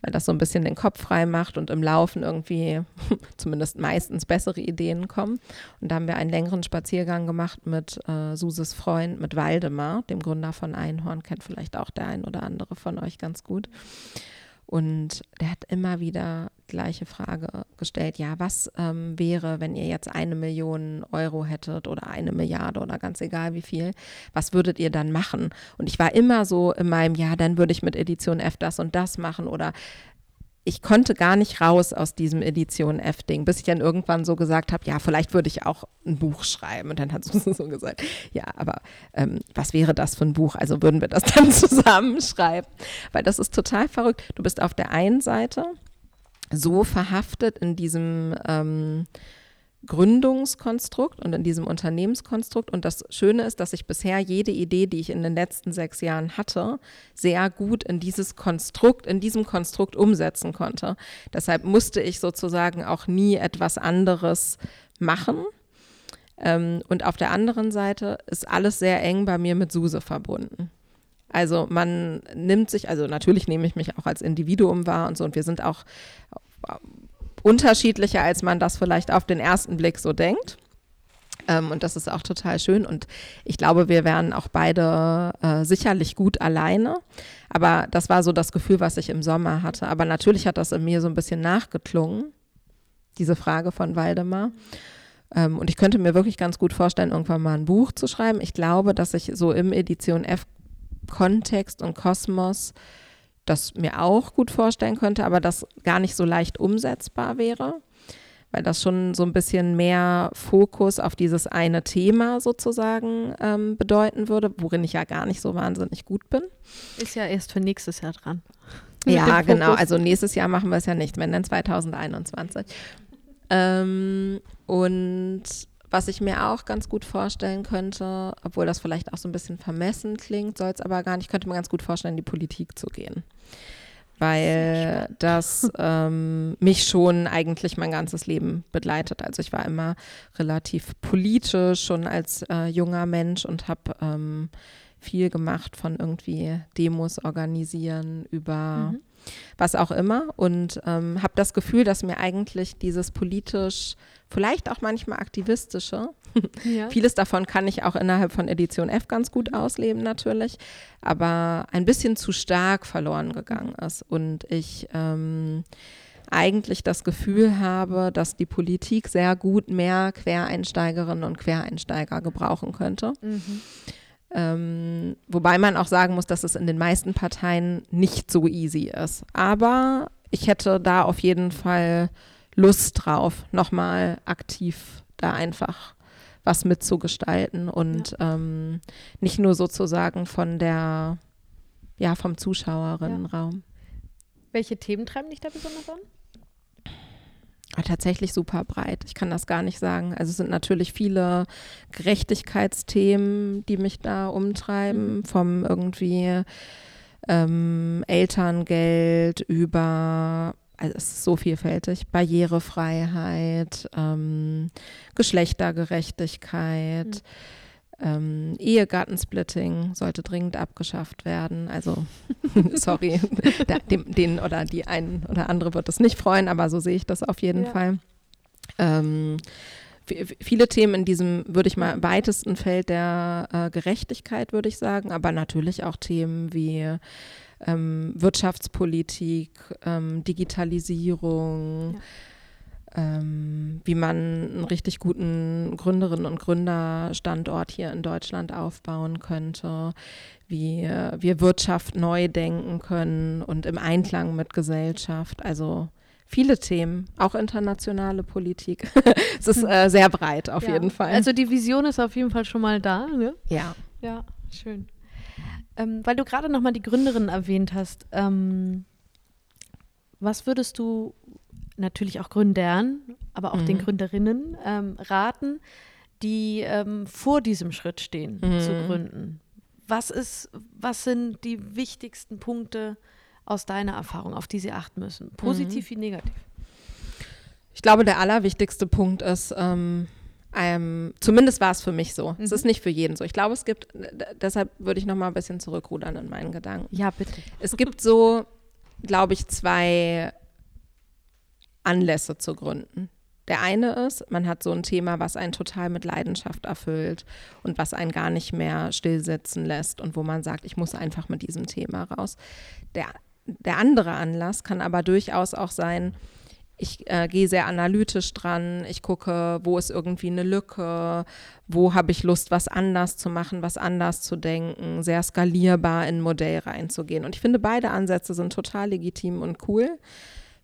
weil das so ein bisschen den Kopf frei macht und im Laufen irgendwie zumindest meistens bessere Ideen kommen. Und da haben wir einen längeren Spaziergang gemacht mit äh, Suses Freund, mit Waldemar, dem Gründer von Einhorn, kennt vielleicht auch der ein oder andere von euch ganz gut. Und der hat immer wieder gleiche Frage gestellt, ja, was ähm, wäre, wenn ihr jetzt eine Million Euro hättet oder eine Milliarde oder ganz egal wie viel, was würdet ihr dann machen? Und ich war immer so in meinem, ja, dann würde ich mit Edition F das und das machen oder ich konnte gar nicht raus aus diesem Edition F-Ding, bis ich dann irgendwann so gesagt habe, ja, vielleicht würde ich auch ein Buch schreiben. Und dann hat Susan so gesagt, ja, aber ähm, was wäre das für ein Buch? Also würden wir das dann zusammenschreiben? Weil das ist total verrückt. Du bist auf der einen Seite so verhaftet in diesem ähm, Gründungskonstrukt und in diesem Unternehmenskonstrukt. Und das Schöne ist, dass ich bisher jede Idee, die ich in den letzten sechs Jahren hatte, sehr gut in dieses Konstrukt, in diesem Konstrukt umsetzen konnte. Deshalb musste ich sozusagen auch nie etwas anderes machen. Ähm, und auf der anderen Seite ist alles sehr eng bei mir mit Suse verbunden. Also man nimmt sich, also natürlich nehme ich mich auch als Individuum wahr und so, und wir sind auch unterschiedlicher, als man das vielleicht auf den ersten Blick so denkt. Ähm, und das ist auch total schön. Und ich glaube, wir wären auch beide äh, sicherlich gut alleine. Aber das war so das Gefühl, was ich im Sommer hatte. Aber natürlich hat das in mir so ein bisschen nachgeklungen, diese Frage von Waldemar. Ähm, und ich könnte mir wirklich ganz gut vorstellen, irgendwann mal ein Buch zu schreiben. Ich glaube, dass ich so im Edition F Kontext und Kosmos das mir auch gut vorstellen könnte, aber das gar nicht so leicht umsetzbar wäre, weil das schon so ein bisschen mehr Fokus auf dieses eine Thema sozusagen ähm, bedeuten würde, worin ich ja gar nicht so wahnsinnig gut bin. Ist ja erst für nächstes Jahr dran. Ja, genau. Also nächstes Jahr machen wir es ja nicht, wenn dann 2021. Ähm, und was ich mir auch ganz gut vorstellen könnte, obwohl das vielleicht auch so ein bisschen vermessen klingt, soll es aber gar nicht, könnte man ganz gut vorstellen, in die Politik zu gehen. Weil das ähm, mich schon eigentlich mein ganzes Leben begleitet. Also ich war immer relativ politisch schon als äh, junger Mensch und habe ähm, viel gemacht von irgendwie Demos organisieren über mhm. was auch immer und ähm, habe das Gefühl, dass mir eigentlich dieses politisch, vielleicht auch manchmal aktivistische, ja. vieles davon kann ich auch innerhalb von Edition F ganz gut mhm. ausleben natürlich, aber ein bisschen zu stark verloren gegangen ist und ich ähm, eigentlich das Gefühl habe, dass die Politik sehr gut mehr Quereinsteigerinnen und Quereinsteiger gebrauchen könnte. Mhm. Ähm, wobei man auch sagen muss, dass es in den meisten Parteien nicht so easy ist. Aber ich hätte da auf jeden Fall Lust drauf, nochmal aktiv da einfach was mitzugestalten und ja. ähm, nicht nur sozusagen von der, ja, vom Zuschauerinnenraum. Ja. Welche Themen treiben dich da besonders an? tatsächlich super breit. Ich kann das gar nicht sagen. Also es sind natürlich viele Gerechtigkeitsthemen, die mich da umtreiben, mhm. vom irgendwie ähm, Elterngeld über, also es ist so vielfältig, Barrierefreiheit, ähm, Geschlechtergerechtigkeit. Mhm ähm, Ehegattensplitting sollte dringend abgeschafft werden. Also, sorry, der, dem, den oder die einen oder andere wird es nicht freuen, aber so sehe ich das auf jeden ja. Fall. Ähm, viele Themen in diesem, würde ich mal, weitesten Feld der äh, Gerechtigkeit, würde ich sagen, aber natürlich auch Themen wie ähm, Wirtschaftspolitik, ähm, Digitalisierung. Ja ähm, wie man einen richtig guten Gründerinnen und Gründerstandort hier in Deutschland aufbauen könnte, wie wir Wirtschaft neu denken können und im Einklang mit Gesellschaft. Also viele Themen, auch internationale Politik. es ist äh, sehr breit auf ja. jeden Fall. Also die Vision ist auf jeden Fall schon mal da. Ne? Ja. Ja, schön. Ähm, weil du gerade nochmal die Gründerin erwähnt hast, ähm, was würdest du natürlich auch Gründern, aber auch mhm. den Gründerinnen ähm, raten, die ähm, vor diesem Schritt stehen, mhm. zu gründen. Was ist, was sind die wichtigsten Punkte aus deiner Erfahrung, auf die sie achten müssen? Positiv mhm. wie negativ? Ich glaube, der allerwichtigste Punkt ist, ähm, zumindest war es für mich so. Mhm. Es ist nicht für jeden so. Ich glaube, es gibt, deshalb würde ich noch mal ein bisschen zurückrudern in meinen Gedanken. Ja, bitte. Es gibt so, glaube ich, zwei Anlässe zu gründen. Der eine ist, man hat so ein Thema, was einen total mit Leidenschaft erfüllt und was einen gar nicht mehr stillsitzen lässt und wo man sagt, ich muss einfach mit diesem Thema raus. Der, der andere Anlass kann aber durchaus auch sein, ich äh, gehe sehr analytisch dran, ich gucke, wo ist irgendwie eine Lücke, wo habe ich Lust, was anders zu machen, was anders zu denken, sehr skalierbar in ein Modell reinzugehen. Und ich finde, beide Ansätze sind total legitim und cool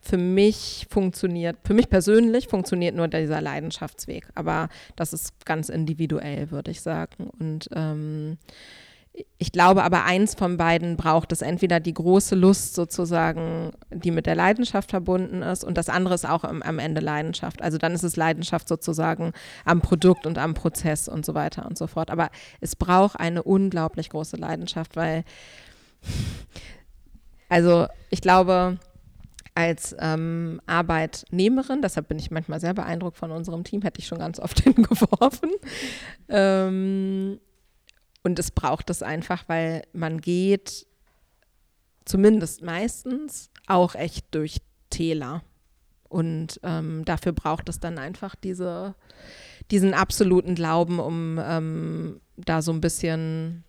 für mich funktioniert, für mich persönlich funktioniert nur dieser Leidenschaftsweg. Aber das ist ganz individuell, würde ich sagen. Und ähm, ich glaube aber, eins von beiden braucht es entweder die große Lust sozusagen, die mit der Leidenschaft verbunden ist, und das andere ist auch am, am, Ende Leidenschaft. Also dann ist es Leidenschaft sozusagen am Produkt und am Prozess und so weiter und so fort. Aber es braucht eine unglaublich große Leidenschaft, weil, also ich glaube, als ähm, Arbeitnehmerin, deshalb bin ich manchmal sehr beeindruckt von unserem Team, hätte ich schon ganz oft hingeworfen. Ähm, und es braucht es einfach, weil man geht zumindest meistens auch echt durch Täler. Und ähm, dafür braucht es dann einfach diese, diesen absoluten Glauben, um ähm, da so ein bisschen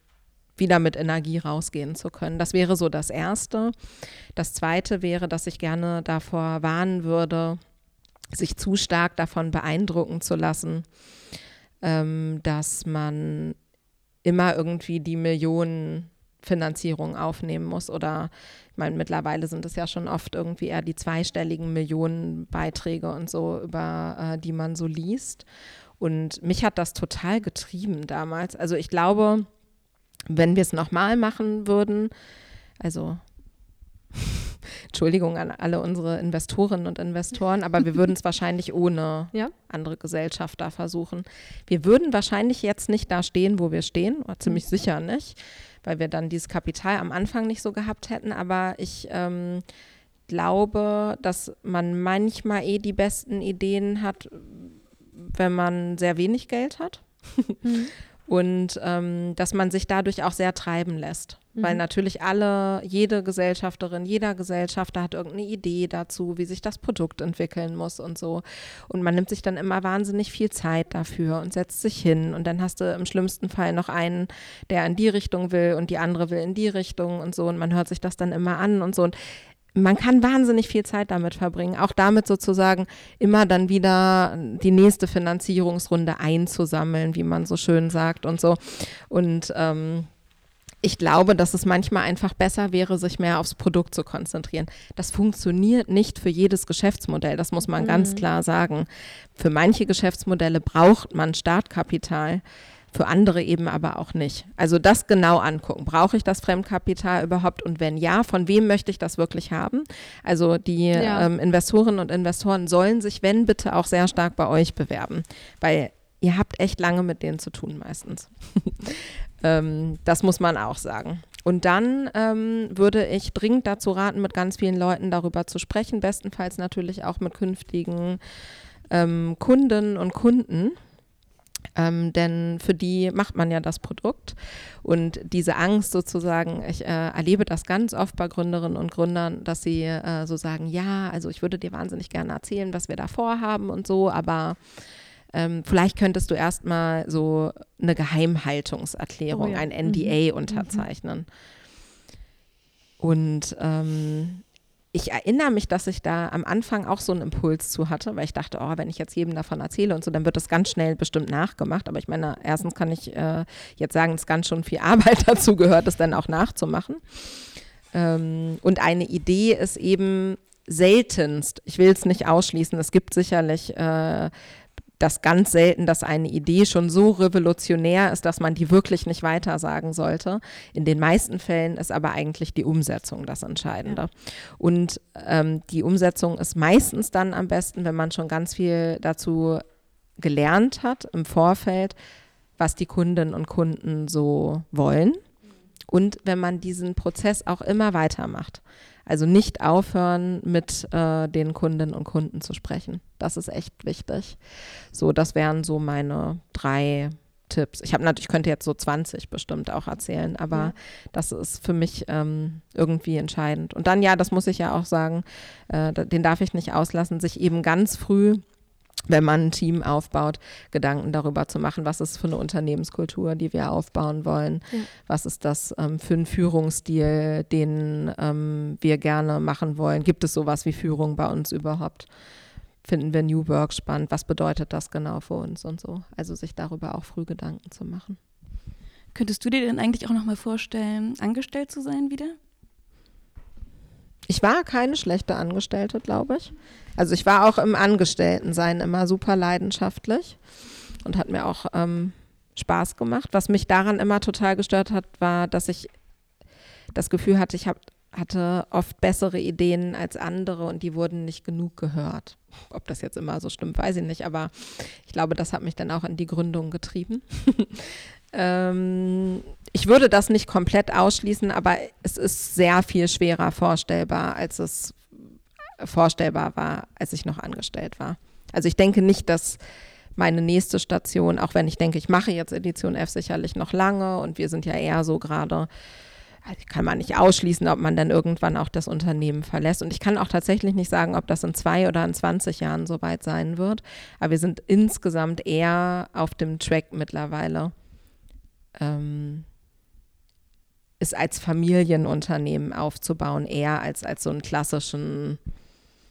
wieder mit Energie rausgehen zu können. Das wäre so das Erste. Das Zweite wäre, dass ich gerne davor warnen würde, sich zu stark davon beeindrucken zu lassen, ähm, dass man immer irgendwie die Millionen Finanzierung aufnehmen muss. Oder ich meine, mittlerweile sind es ja schon oft irgendwie eher die zweistelligen Millionenbeiträge und so, über äh, die man so liest. Und mich hat das total getrieben damals. Also ich glaube, wenn wir es nochmal machen würden, also Entschuldigung an alle unsere Investorinnen und Investoren, aber wir würden es wahrscheinlich ohne ja? andere Gesellschafter versuchen. Wir würden wahrscheinlich jetzt nicht da stehen, wo wir stehen, oder ziemlich mhm. sicher nicht, weil wir dann dieses Kapital am Anfang nicht so gehabt hätten. Aber ich ähm, glaube, dass man manchmal eh die besten Ideen hat, wenn man sehr wenig Geld hat. Mhm und ähm, dass man sich dadurch auch sehr treiben lässt. Mhm. Weil natürlich alle, jede Gesellschafterin, jeder Gesellschafter hat irgendeine Idee dazu, wie sich das Produkt entwickeln muss und so. Und man nimmt sich dann immer wahnsinnig viel Zeit dafür und setzt sich hin. Und dann hast du im schlimmsten Fall noch einen, der in die Richtung will und die andere will in die Richtung und so. Und man hört sich das dann immer an und so. Und man kann wahnsinnig viel Zeit damit verbringen, auch damit sozusagen immer dann wieder die nächste Finanzierungsrunde einzusammeln, wie man so schön sagt und so. Und ähm, ich glaube, dass es manchmal einfach besser wäre, sich mehr aufs Produkt zu konzentrieren. Das funktioniert nicht für jedes Geschäftsmodell, das muss man mhm. ganz klar sagen. Für manche Geschäftsmodelle braucht man Startkapital für andere eben aber auch nicht. Also das genau angucken. Brauche ich das Fremdkapital überhaupt und wenn ja, von wem möchte ich das wirklich haben? Also die ja. ähm, Investorinnen und Investoren sollen sich, wenn bitte, auch sehr stark bei euch bewerben, weil ihr habt echt lange mit denen zu tun meistens. ähm, das muss man auch sagen. Und dann ähm, würde ich dringend dazu raten, mit ganz vielen Leuten darüber zu sprechen, bestenfalls natürlich auch mit künftigen ähm, Kunden und Kunden ähm, denn für die macht man ja das Produkt. Und diese Angst sozusagen, ich äh, erlebe das ganz oft bei Gründerinnen und Gründern, dass sie äh, so sagen, ja, also ich würde dir wahnsinnig gerne erzählen, was wir da vorhaben und so, aber ähm, vielleicht könntest du erstmal so eine Geheimhaltungserklärung, oh ja. ein NDA mhm. unterzeichnen. Mhm. Und ähm, ich erinnere mich, dass ich da am Anfang auch so einen Impuls zu hatte, weil ich dachte, oh, wenn ich jetzt jedem davon erzähle und so, dann wird das ganz schnell bestimmt nachgemacht. Aber ich meine, erstens kann ich äh, jetzt sagen, es ganz schon viel Arbeit dazu gehört, das dann auch nachzumachen. Ähm, und eine Idee ist eben seltenst, ich will es nicht ausschließen, es gibt sicherlich äh, das ganz selten, dass eine Idee schon so revolutionär ist, dass man die wirklich nicht weiter sagen sollte. In den meisten Fällen ist aber eigentlich die Umsetzung das Entscheidende. Ja. Und ähm, die Umsetzung ist meistens dann am besten, wenn man schon ganz viel dazu gelernt hat im Vorfeld, was die Kundinnen und Kunden so wollen. Und wenn man diesen Prozess auch immer weitermacht. Also nicht aufhören, mit äh, den Kundinnen und Kunden zu sprechen. Das ist echt wichtig. So, das wären so meine drei Tipps. Ich habe natürlich, könnte jetzt so 20 bestimmt auch erzählen, aber ja. das ist für mich ähm, irgendwie entscheidend. Und dann, ja, das muss ich ja auch sagen, äh, den darf ich nicht auslassen, sich eben ganz früh wenn man ein Team aufbaut, Gedanken darüber zu machen, was ist für eine Unternehmenskultur, die wir aufbauen wollen, ja. was ist das ähm, für ein Führungsstil, den ähm, wir gerne machen wollen. Gibt es sowas wie Führung bei uns überhaupt? Finden wir New Work spannend? Was bedeutet das genau für uns und so? Also sich darüber auch früh Gedanken zu machen. Könntest du dir denn eigentlich auch nochmal vorstellen, angestellt zu sein wieder? Ich war keine schlechte Angestellte, glaube ich. Also ich war auch im Angestelltensein immer super leidenschaftlich und hat mir auch ähm, Spaß gemacht. Was mich daran immer total gestört hat, war, dass ich das Gefühl hatte, ich hab, hatte oft bessere Ideen als andere und die wurden nicht genug gehört. Ob das jetzt immer so stimmt, weiß ich nicht, aber ich glaube, das hat mich dann auch in die Gründung getrieben. ähm, ich würde das nicht komplett ausschließen, aber es ist sehr viel schwerer vorstellbar, als es vorstellbar war, als ich noch angestellt war. Also ich denke nicht, dass meine nächste Station, auch wenn ich denke, ich mache jetzt Edition F sicherlich noch lange und wir sind ja eher so gerade, also kann man nicht ausschließen, ob man dann irgendwann auch das Unternehmen verlässt. Und ich kann auch tatsächlich nicht sagen, ob das in zwei oder in 20 Jahren soweit sein wird. Aber wir sind insgesamt eher auf dem Track mittlerweile. Ähm, es als Familienunternehmen aufzubauen, eher als als so einen klassischen,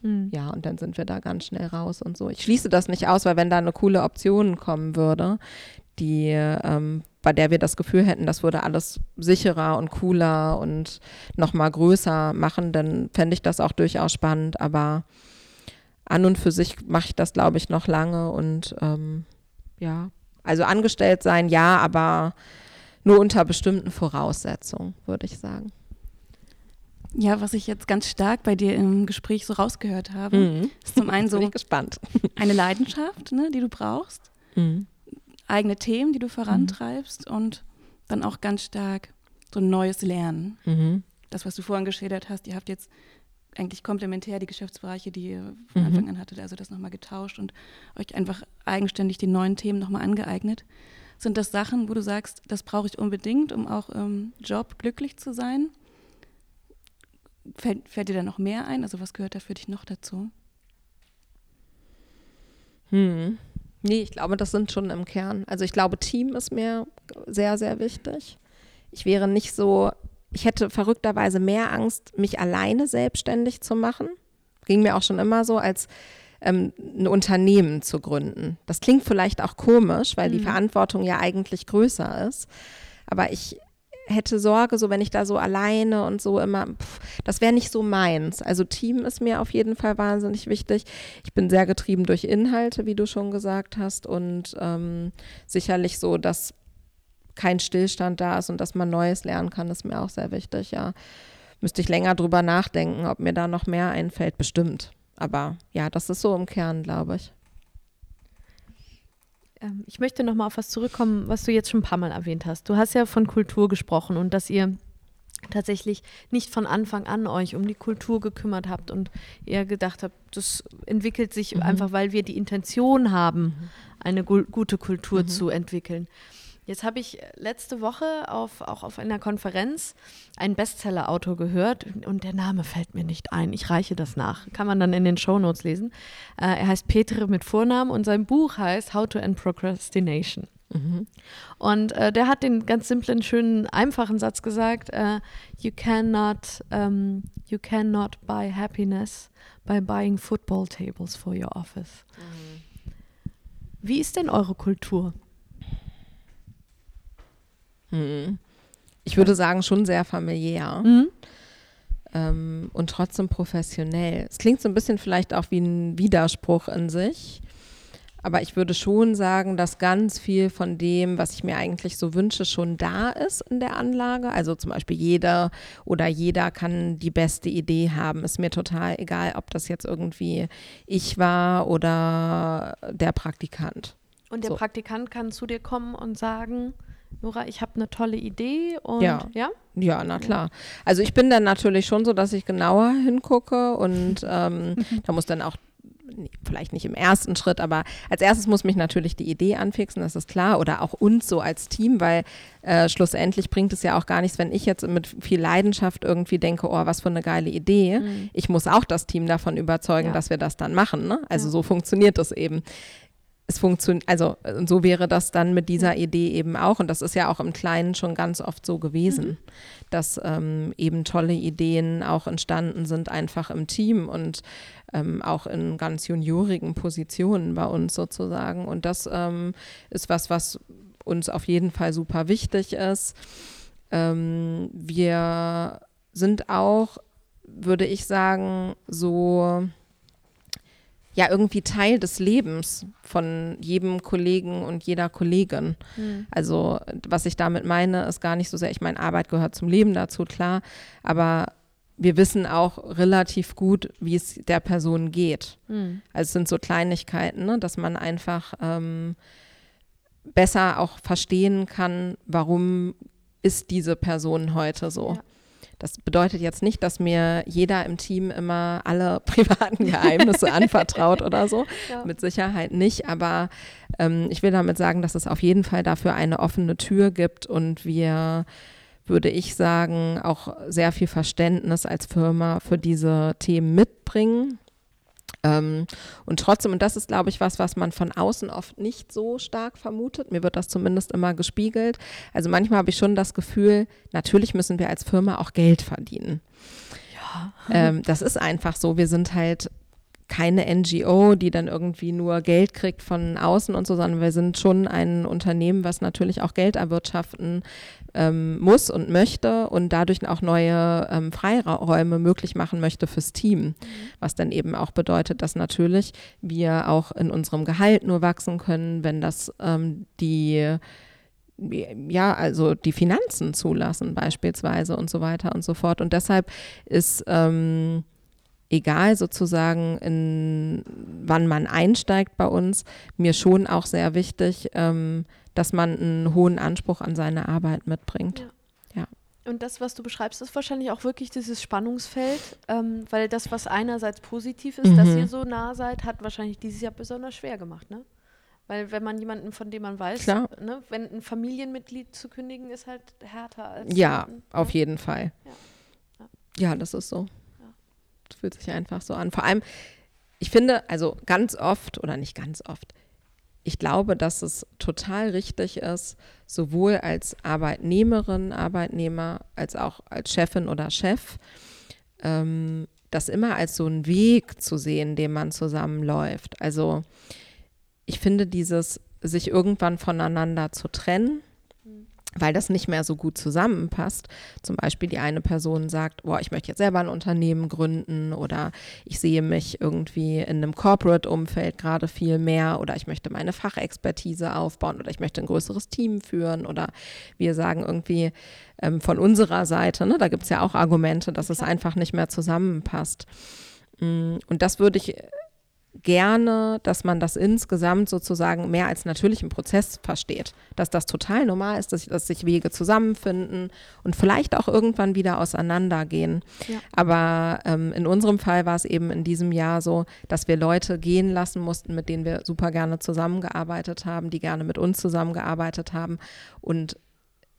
mhm. ja, und dann sind wir da ganz schnell raus und so. Ich schließe das nicht aus, weil wenn da eine coole Option kommen würde, die, ähm, bei der wir das Gefühl hätten, das würde alles sicherer und cooler und nochmal größer machen, dann fände ich das auch durchaus spannend. Aber an und für sich mache ich das, glaube ich, noch lange und ähm, ja, also angestellt sein, ja, aber nur unter bestimmten Voraussetzungen, würde ich sagen. Ja, was ich jetzt ganz stark bei dir im Gespräch so rausgehört habe, mhm. ist zum einen so eine Leidenschaft, ne, die du brauchst, mhm. eigene Themen, die du vorantreibst mhm. und dann auch ganz stark so ein neues Lernen. Mhm. Das, was du vorhin geschildert hast, ihr habt jetzt eigentlich komplementär die Geschäftsbereiche, die ihr von mhm. Anfang an hattet, also das nochmal getauscht und euch einfach eigenständig die neuen Themen nochmal angeeignet. Sind das Sachen, wo du sagst, das brauche ich unbedingt, um auch im Job glücklich zu sein? Fällt, fällt dir da noch mehr ein? Also was gehört da für dich noch dazu? Hm. Nee, ich glaube, das sind schon im Kern. Also ich glaube, Team ist mir sehr, sehr wichtig. Ich wäre nicht so, ich hätte verrückterweise mehr Angst, mich alleine selbstständig zu machen. Ging mir auch schon immer so, als ähm, ein Unternehmen zu gründen. Das klingt vielleicht auch komisch, weil mhm. die Verantwortung ja eigentlich größer ist. Aber ich hätte Sorge, so wenn ich da so alleine und so immer, pff, das wäre nicht so meins. Also Team ist mir auf jeden Fall wahnsinnig wichtig. Ich bin sehr getrieben durch Inhalte, wie du schon gesagt hast, und ähm, sicherlich so, dass kein Stillstand da ist und dass man Neues lernen kann, ist mir auch sehr wichtig, ja. Müsste ich länger drüber nachdenken, ob mir da noch mehr einfällt, bestimmt. Aber ja, das ist so im Kern, glaube ich. Ähm, ich möchte noch mal auf was zurückkommen, was du jetzt schon ein paar Mal erwähnt hast. Du hast ja von Kultur gesprochen und dass ihr tatsächlich nicht von Anfang an euch um die Kultur gekümmert habt und eher gedacht habt, das entwickelt sich mhm. einfach, weil wir die Intention haben, mhm. eine gu gute Kultur mhm. zu entwickeln. Jetzt habe ich letzte Woche auf, auch auf einer Konferenz einen Bestseller-Autor gehört und der Name fällt mir nicht ein. Ich reiche das nach. Kann man dann in den Shownotes lesen. Äh, er heißt Petre mit Vornamen und sein Buch heißt How to End Procrastination. Mhm. Und äh, der hat den ganz simplen, schönen, einfachen Satz gesagt: uh, You cannot, um, you cannot buy happiness by buying football tables for your office. Mhm. Wie ist denn eure Kultur? Mhm. Ich würde sagen, schon sehr familiär. Mhm. Ähm, und trotzdem professionell. Es klingt so ein bisschen vielleicht auch wie ein Widerspruch in sich. Aber ich würde schon sagen, dass ganz viel von dem, was ich mir eigentlich so wünsche, schon da ist in der Anlage. Also zum Beispiel jeder oder jeder kann die beste Idee haben. Ist mir total egal, ob das jetzt irgendwie ich war oder der Praktikant. Und der so. Praktikant kann zu dir kommen und sagen, Nora, ich habe eine tolle Idee und ja. ja. Ja, na klar. Also ich bin dann natürlich schon so, dass ich genauer hingucke und ähm, da muss dann auch vielleicht nicht im ersten Schritt, aber als erstes muss mich natürlich die Idee anfixen, das ist klar, oder auch uns so als Team, weil äh, schlussendlich bringt es ja auch gar nichts, wenn ich jetzt mit viel Leidenschaft irgendwie denke, oh, was für eine geile Idee. Mhm. Ich muss auch das Team davon überzeugen, ja. dass wir das dann machen. Ne? Also ja. so funktioniert das eben es funktioniert, also so wäre das dann mit dieser Idee eben auch. Und das ist ja auch im Kleinen schon ganz oft so gewesen, mhm. dass ähm, eben tolle Ideen auch entstanden sind, einfach im Team und ähm, auch in ganz juniorigen Positionen bei uns sozusagen. Und das ähm, ist was, was uns auf jeden Fall super wichtig ist. Ähm, wir sind auch, würde ich sagen, so ja irgendwie Teil des Lebens von jedem Kollegen und jeder Kollegin. Mhm. Also was ich damit meine, ist gar nicht so sehr, ich meine, Arbeit gehört zum Leben dazu, klar, aber wir wissen auch relativ gut, wie es der Person geht. Mhm. Also es sind so Kleinigkeiten, ne, dass man einfach ähm, besser auch verstehen kann, warum ist diese Person heute so. Ja. Das bedeutet jetzt nicht, dass mir jeder im Team immer alle privaten Geheimnisse anvertraut oder so. Ja. Mit Sicherheit nicht. Aber ähm, ich will damit sagen, dass es auf jeden Fall dafür eine offene Tür gibt und wir würde ich sagen, auch sehr viel Verständnis als Firma für diese Themen mitbringen. Ähm, und trotzdem, und das ist, glaube ich, was, was man von außen oft nicht so stark vermutet. Mir wird das zumindest immer gespiegelt. Also manchmal habe ich schon das Gefühl, natürlich müssen wir als Firma auch Geld verdienen. Ja. Ähm, das ist einfach so. Wir sind halt keine NGO, die dann irgendwie nur Geld kriegt von außen und so, sondern wir sind schon ein Unternehmen, was natürlich auch Geld erwirtschaften ähm, muss und möchte und dadurch auch neue ähm, Freiräume möglich machen möchte fürs Team. Mhm. Was dann eben auch bedeutet, dass natürlich wir auch in unserem Gehalt nur wachsen können, wenn das ähm, die ja, also die Finanzen zulassen beispielsweise und so weiter und so fort. Und deshalb ist ähm, egal sozusagen, in, wann man einsteigt bei uns, mir schon auch sehr wichtig, ähm, dass man einen hohen Anspruch an seine Arbeit mitbringt. Ja. ja. Und das, was du beschreibst, ist wahrscheinlich auch wirklich dieses Spannungsfeld, ähm, weil das, was einerseits positiv ist, mhm. dass ihr so nah seid, hat wahrscheinlich dieses Jahr besonders schwer gemacht, ne? Weil wenn man jemanden, von dem man weiß, ne, wenn ein Familienmitglied zu kündigen, ist halt härter als. Ja, jemanden, auf ne? jeden Fall. Ja. ja. ja, das ist so fühlt sich einfach so an. Vor allem, ich finde, also ganz oft oder nicht ganz oft, ich glaube, dass es total richtig ist, sowohl als Arbeitnehmerin, Arbeitnehmer, als auch als Chefin oder Chef, ähm, das immer als so einen Weg zu sehen, den man zusammenläuft. Also ich finde dieses, sich irgendwann voneinander zu trennen, weil das nicht mehr so gut zusammenpasst. Zum Beispiel die eine Person sagt, boah, ich möchte jetzt selber ein Unternehmen gründen oder ich sehe mich irgendwie in einem Corporate-Umfeld gerade viel mehr oder ich möchte meine Fachexpertise aufbauen oder ich möchte ein größeres Team führen oder wir sagen irgendwie ähm, von unserer Seite, ne, da gibt es ja auch Argumente, dass es einfach nicht mehr zusammenpasst. Mm, und das würde ich gerne, dass man das insgesamt sozusagen mehr als natürlichen Prozess versteht. Dass das total normal ist, dass, dass sich Wege zusammenfinden und vielleicht auch irgendwann wieder auseinandergehen. Ja. Aber ähm, in unserem Fall war es eben in diesem Jahr so, dass wir Leute gehen lassen mussten, mit denen wir super gerne zusammengearbeitet haben, die gerne mit uns zusammengearbeitet haben und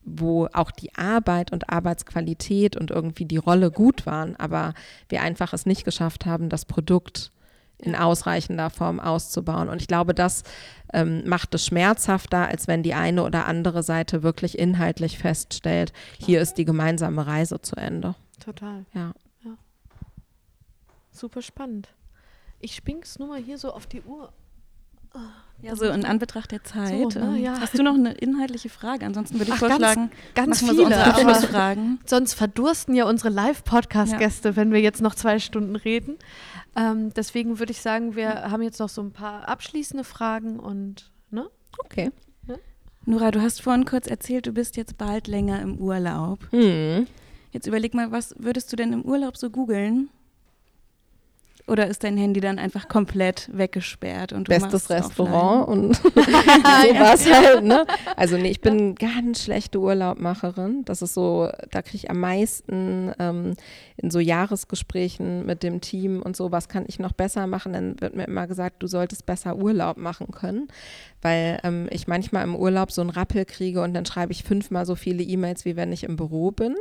wo auch die Arbeit und Arbeitsqualität und irgendwie die Rolle gut waren, aber wir einfach es nicht geschafft haben, das Produkt in ausreichender Form auszubauen. Und ich glaube, das ähm, macht es schmerzhafter, als wenn die eine oder andere Seite wirklich inhaltlich feststellt, hier ist die gemeinsame Reise zu Ende. Total. Ja. ja. Super spannend. Ich spink's nur mal hier so auf die Uhr. Ah, ja, so in Anbetracht der Zeit. So, ne, ja. Hast du noch eine inhaltliche Frage? Ansonsten würde ich Ach, vorschlagen, ganz, ganz viele so Abschlussfragen. Sonst verdursten ja unsere Live-Podcast-Gäste, ja. wenn wir jetzt noch zwei Stunden reden. Ähm, deswegen würde ich sagen, wir haben jetzt noch so ein paar abschließende Fragen und, ne? Okay. Ne? Nora, du hast vorhin kurz erzählt, du bist jetzt bald länger im Urlaub. Hm. Jetzt überleg mal, was würdest du denn im Urlaub so googeln? Oder ist dein Handy dann einfach komplett weggesperrt und du Bestes Restaurant offline? und ja. halt, ne? Also nee, ich bin ganz schlechte Urlaubmacherin. Das ist so, da kriege ich am meisten ähm, in so Jahresgesprächen mit dem Team und so, was kann ich noch besser machen? Dann wird mir immer gesagt, du solltest besser Urlaub machen können, weil ähm, ich manchmal im Urlaub so einen Rappel kriege und dann schreibe ich fünfmal so viele E-Mails, wie wenn ich im Büro bin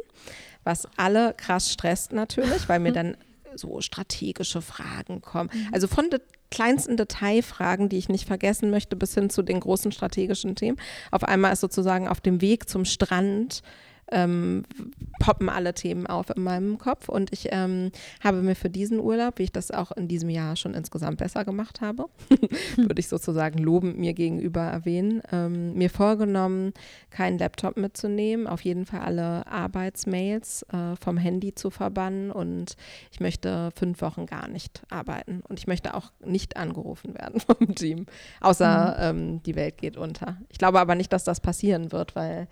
was alle krass stresst natürlich, weil mir dann so strategische Fragen kommen. Mhm. Also von de kleinsten Detailfragen, die ich nicht vergessen möchte, bis hin zu den großen strategischen Themen. Auf einmal ist sozusagen auf dem Weg zum Strand ähm, poppen alle Themen auf in meinem Kopf. Und ich ähm, habe mir für diesen Urlaub, wie ich das auch in diesem Jahr schon insgesamt besser gemacht habe, würde ich sozusagen lobend mir gegenüber erwähnen, ähm, mir vorgenommen, keinen Laptop mitzunehmen, auf jeden Fall alle Arbeitsmails äh, vom Handy zu verbannen und ich möchte fünf Wochen gar nicht arbeiten. Und ich möchte auch nicht angerufen werden vom Team, außer mhm. Ähm, die Welt geht unter. Ich glaube aber nicht, dass das passieren wird, weil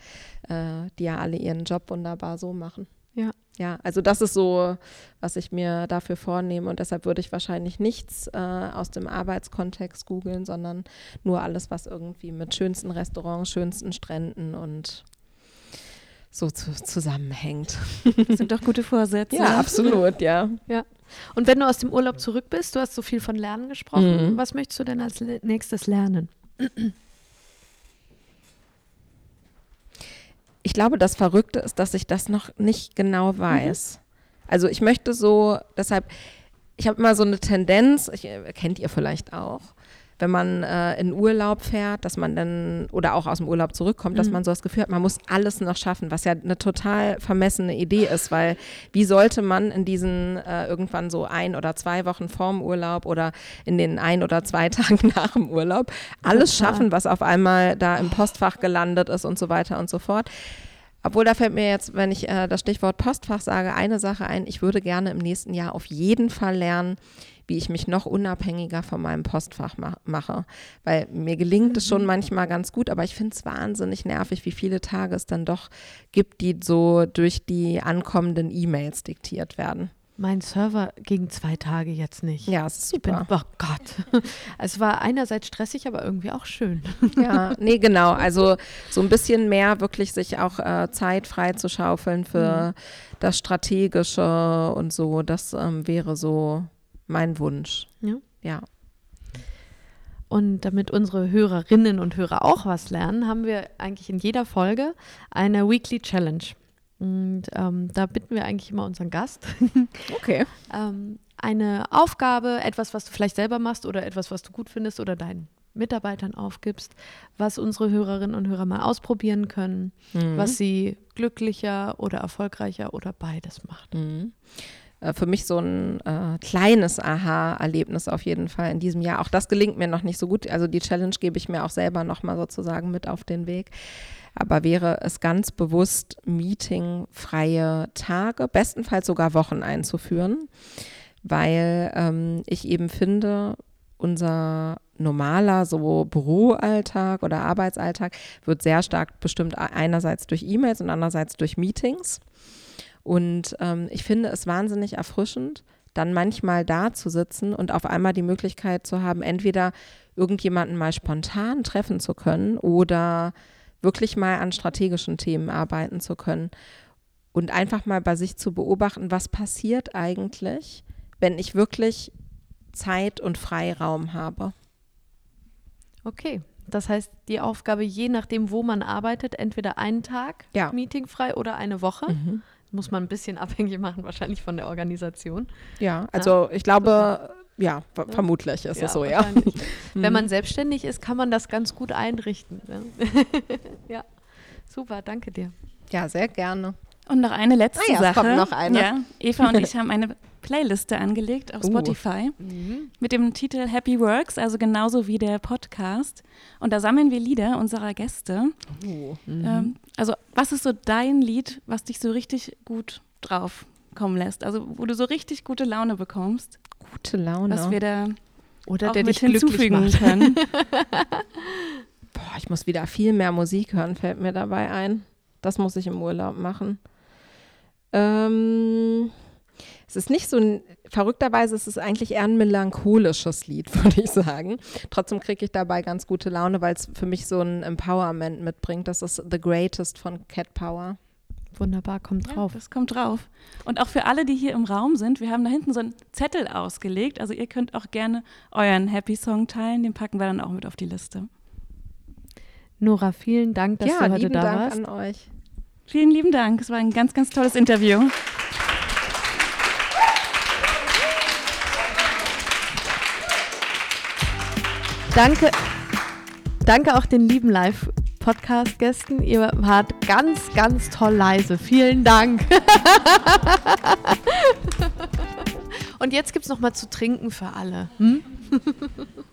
äh, die ja alle ihren Job wunderbar so machen. Ja. Ja, also das ist so, was ich mir dafür vornehme und deshalb würde ich wahrscheinlich nichts äh, aus dem Arbeitskontext googeln, sondern nur alles, was irgendwie mit schönsten Restaurants, schönsten Stränden und so zu, zusammenhängt. Das sind doch gute Vorsätze. Ja, absolut, ja. Ja. Und wenn du aus dem Urlaub zurück bist, du hast so viel von Lernen gesprochen, mhm. was möchtest du denn als nächstes lernen? Ich glaube, das Verrückte ist, dass ich das noch nicht genau weiß. Mhm. Also ich möchte so, deshalb, ich habe immer so eine Tendenz, ich, äh, kennt ihr vielleicht auch, wenn man äh, in Urlaub fährt, dass man dann oder auch aus dem Urlaub zurückkommt, mhm. dass man so das Gefühl hat, man muss alles noch schaffen, was ja eine total vermessene Idee ist, weil wie sollte man in diesen äh, irgendwann so ein oder zwei Wochen vorm Urlaub oder in den ein oder zwei Tagen nach dem Urlaub alles schaffen, was auf einmal da im Postfach gelandet ist und so weiter und so fort. Obwohl da fällt mir jetzt, wenn ich äh, das Stichwort Postfach sage, eine Sache ein. Ich würde gerne im nächsten Jahr auf jeden Fall lernen, wie ich mich noch unabhängiger von meinem Postfach ma mache. Weil mir gelingt es schon mhm. manchmal ganz gut, aber ich finde es wahnsinnig nervig, wie viele Tage es dann doch gibt, die so durch die ankommenden E-Mails diktiert werden. Mein Server ging zwei Tage jetzt nicht. Ja, es ist super. Bin, oh Gott. Es war einerseits stressig, aber irgendwie auch schön. Ja, nee, genau. Also so ein bisschen mehr wirklich sich auch äh, Zeit frei zu schaufeln für mhm. das Strategische und so. Das ähm, wäre so mein Wunsch. Ja. ja. Und damit unsere Hörerinnen und Hörer auch was lernen, haben wir eigentlich in jeder Folge eine Weekly Challenge. Und ähm, da bitten wir eigentlich immer unseren Gast. Okay. ähm, eine Aufgabe, etwas, was du vielleicht selber machst oder etwas, was du gut findest oder deinen Mitarbeitern aufgibst, was unsere Hörerinnen und Hörer mal ausprobieren können, mhm. was sie glücklicher oder erfolgreicher oder beides macht. Mhm. Äh, für mich so ein äh, kleines Aha-Erlebnis auf jeden Fall in diesem Jahr. Auch das gelingt mir noch nicht so gut. Also die Challenge gebe ich mir auch selber nochmal sozusagen mit auf den Weg. Aber wäre es ganz bewusst, meetingfreie Tage, bestenfalls sogar Wochen einzuführen, weil ähm, ich eben finde, unser normaler so Büroalltag oder Arbeitsalltag wird sehr stark bestimmt einerseits durch E-Mails und andererseits durch Meetings. Und ähm, ich finde es wahnsinnig erfrischend, dann manchmal da zu sitzen und auf einmal die Möglichkeit zu haben, entweder irgendjemanden mal spontan treffen zu können oder wirklich mal an strategischen Themen arbeiten zu können und einfach mal bei sich zu beobachten, was passiert eigentlich, wenn ich wirklich Zeit und Freiraum habe. Okay, das heißt, die Aufgabe, je nachdem, wo man arbeitet, entweder einen Tag ja. meetingfrei oder eine Woche. Mhm muss man ein bisschen abhängig machen, wahrscheinlich von der Organisation. Ja, also ich glaube, ja, ja, vermutlich ist ja, es so, ja. Wenn man mhm. selbstständig ist, kann man das ganz gut einrichten. Ne? ja, super, danke dir. Ja, sehr gerne. Und noch eine letzte ah, ja, Sache. Kommt noch eine. Ja, Eva und ich haben eine Playliste angelegt auf uh. Spotify mhm. mit dem Titel Happy Works, also genauso wie der Podcast. Und da sammeln wir Lieder unserer Gäste. Uh. Mhm. Ähm, also, was ist so dein Lied, was dich so richtig gut drauf kommen lässt? Also, wo du so richtig gute Laune bekommst. Gute Laune. Was wir da oder der dich hinzufügen können. Boah, ich muss wieder viel mehr Musik hören, fällt mir dabei ein. Das muss ich im Urlaub machen. Ähm, es ist nicht so ein, verrückterweise ist es eigentlich eher ein melancholisches Lied, würde ich sagen. Trotzdem kriege ich dabei ganz gute Laune, weil es für mich so ein Empowerment mitbringt. Das ist The Greatest von Cat Power. Wunderbar, kommt drauf. Ja, das kommt drauf. Und auch für alle, die hier im Raum sind, wir haben da hinten so einen Zettel ausgelegt. Also ihr könnt auch gerne euren Happy Song teilen. Den packen wir dann auch mit auf die Liste. Nora, vielen Dank, dass ja, du heute da Dank warst. an euch. Vielen lieben Dank. Es war ein ganz, ganz tolles Interview. Danke, danke auch den lieben Live-Podcast-Gästen. Ihr wart ganz, ganz toll leise. Vielen Dank. Und jetzt gibt es noch mal zu trinken für alle. Hm?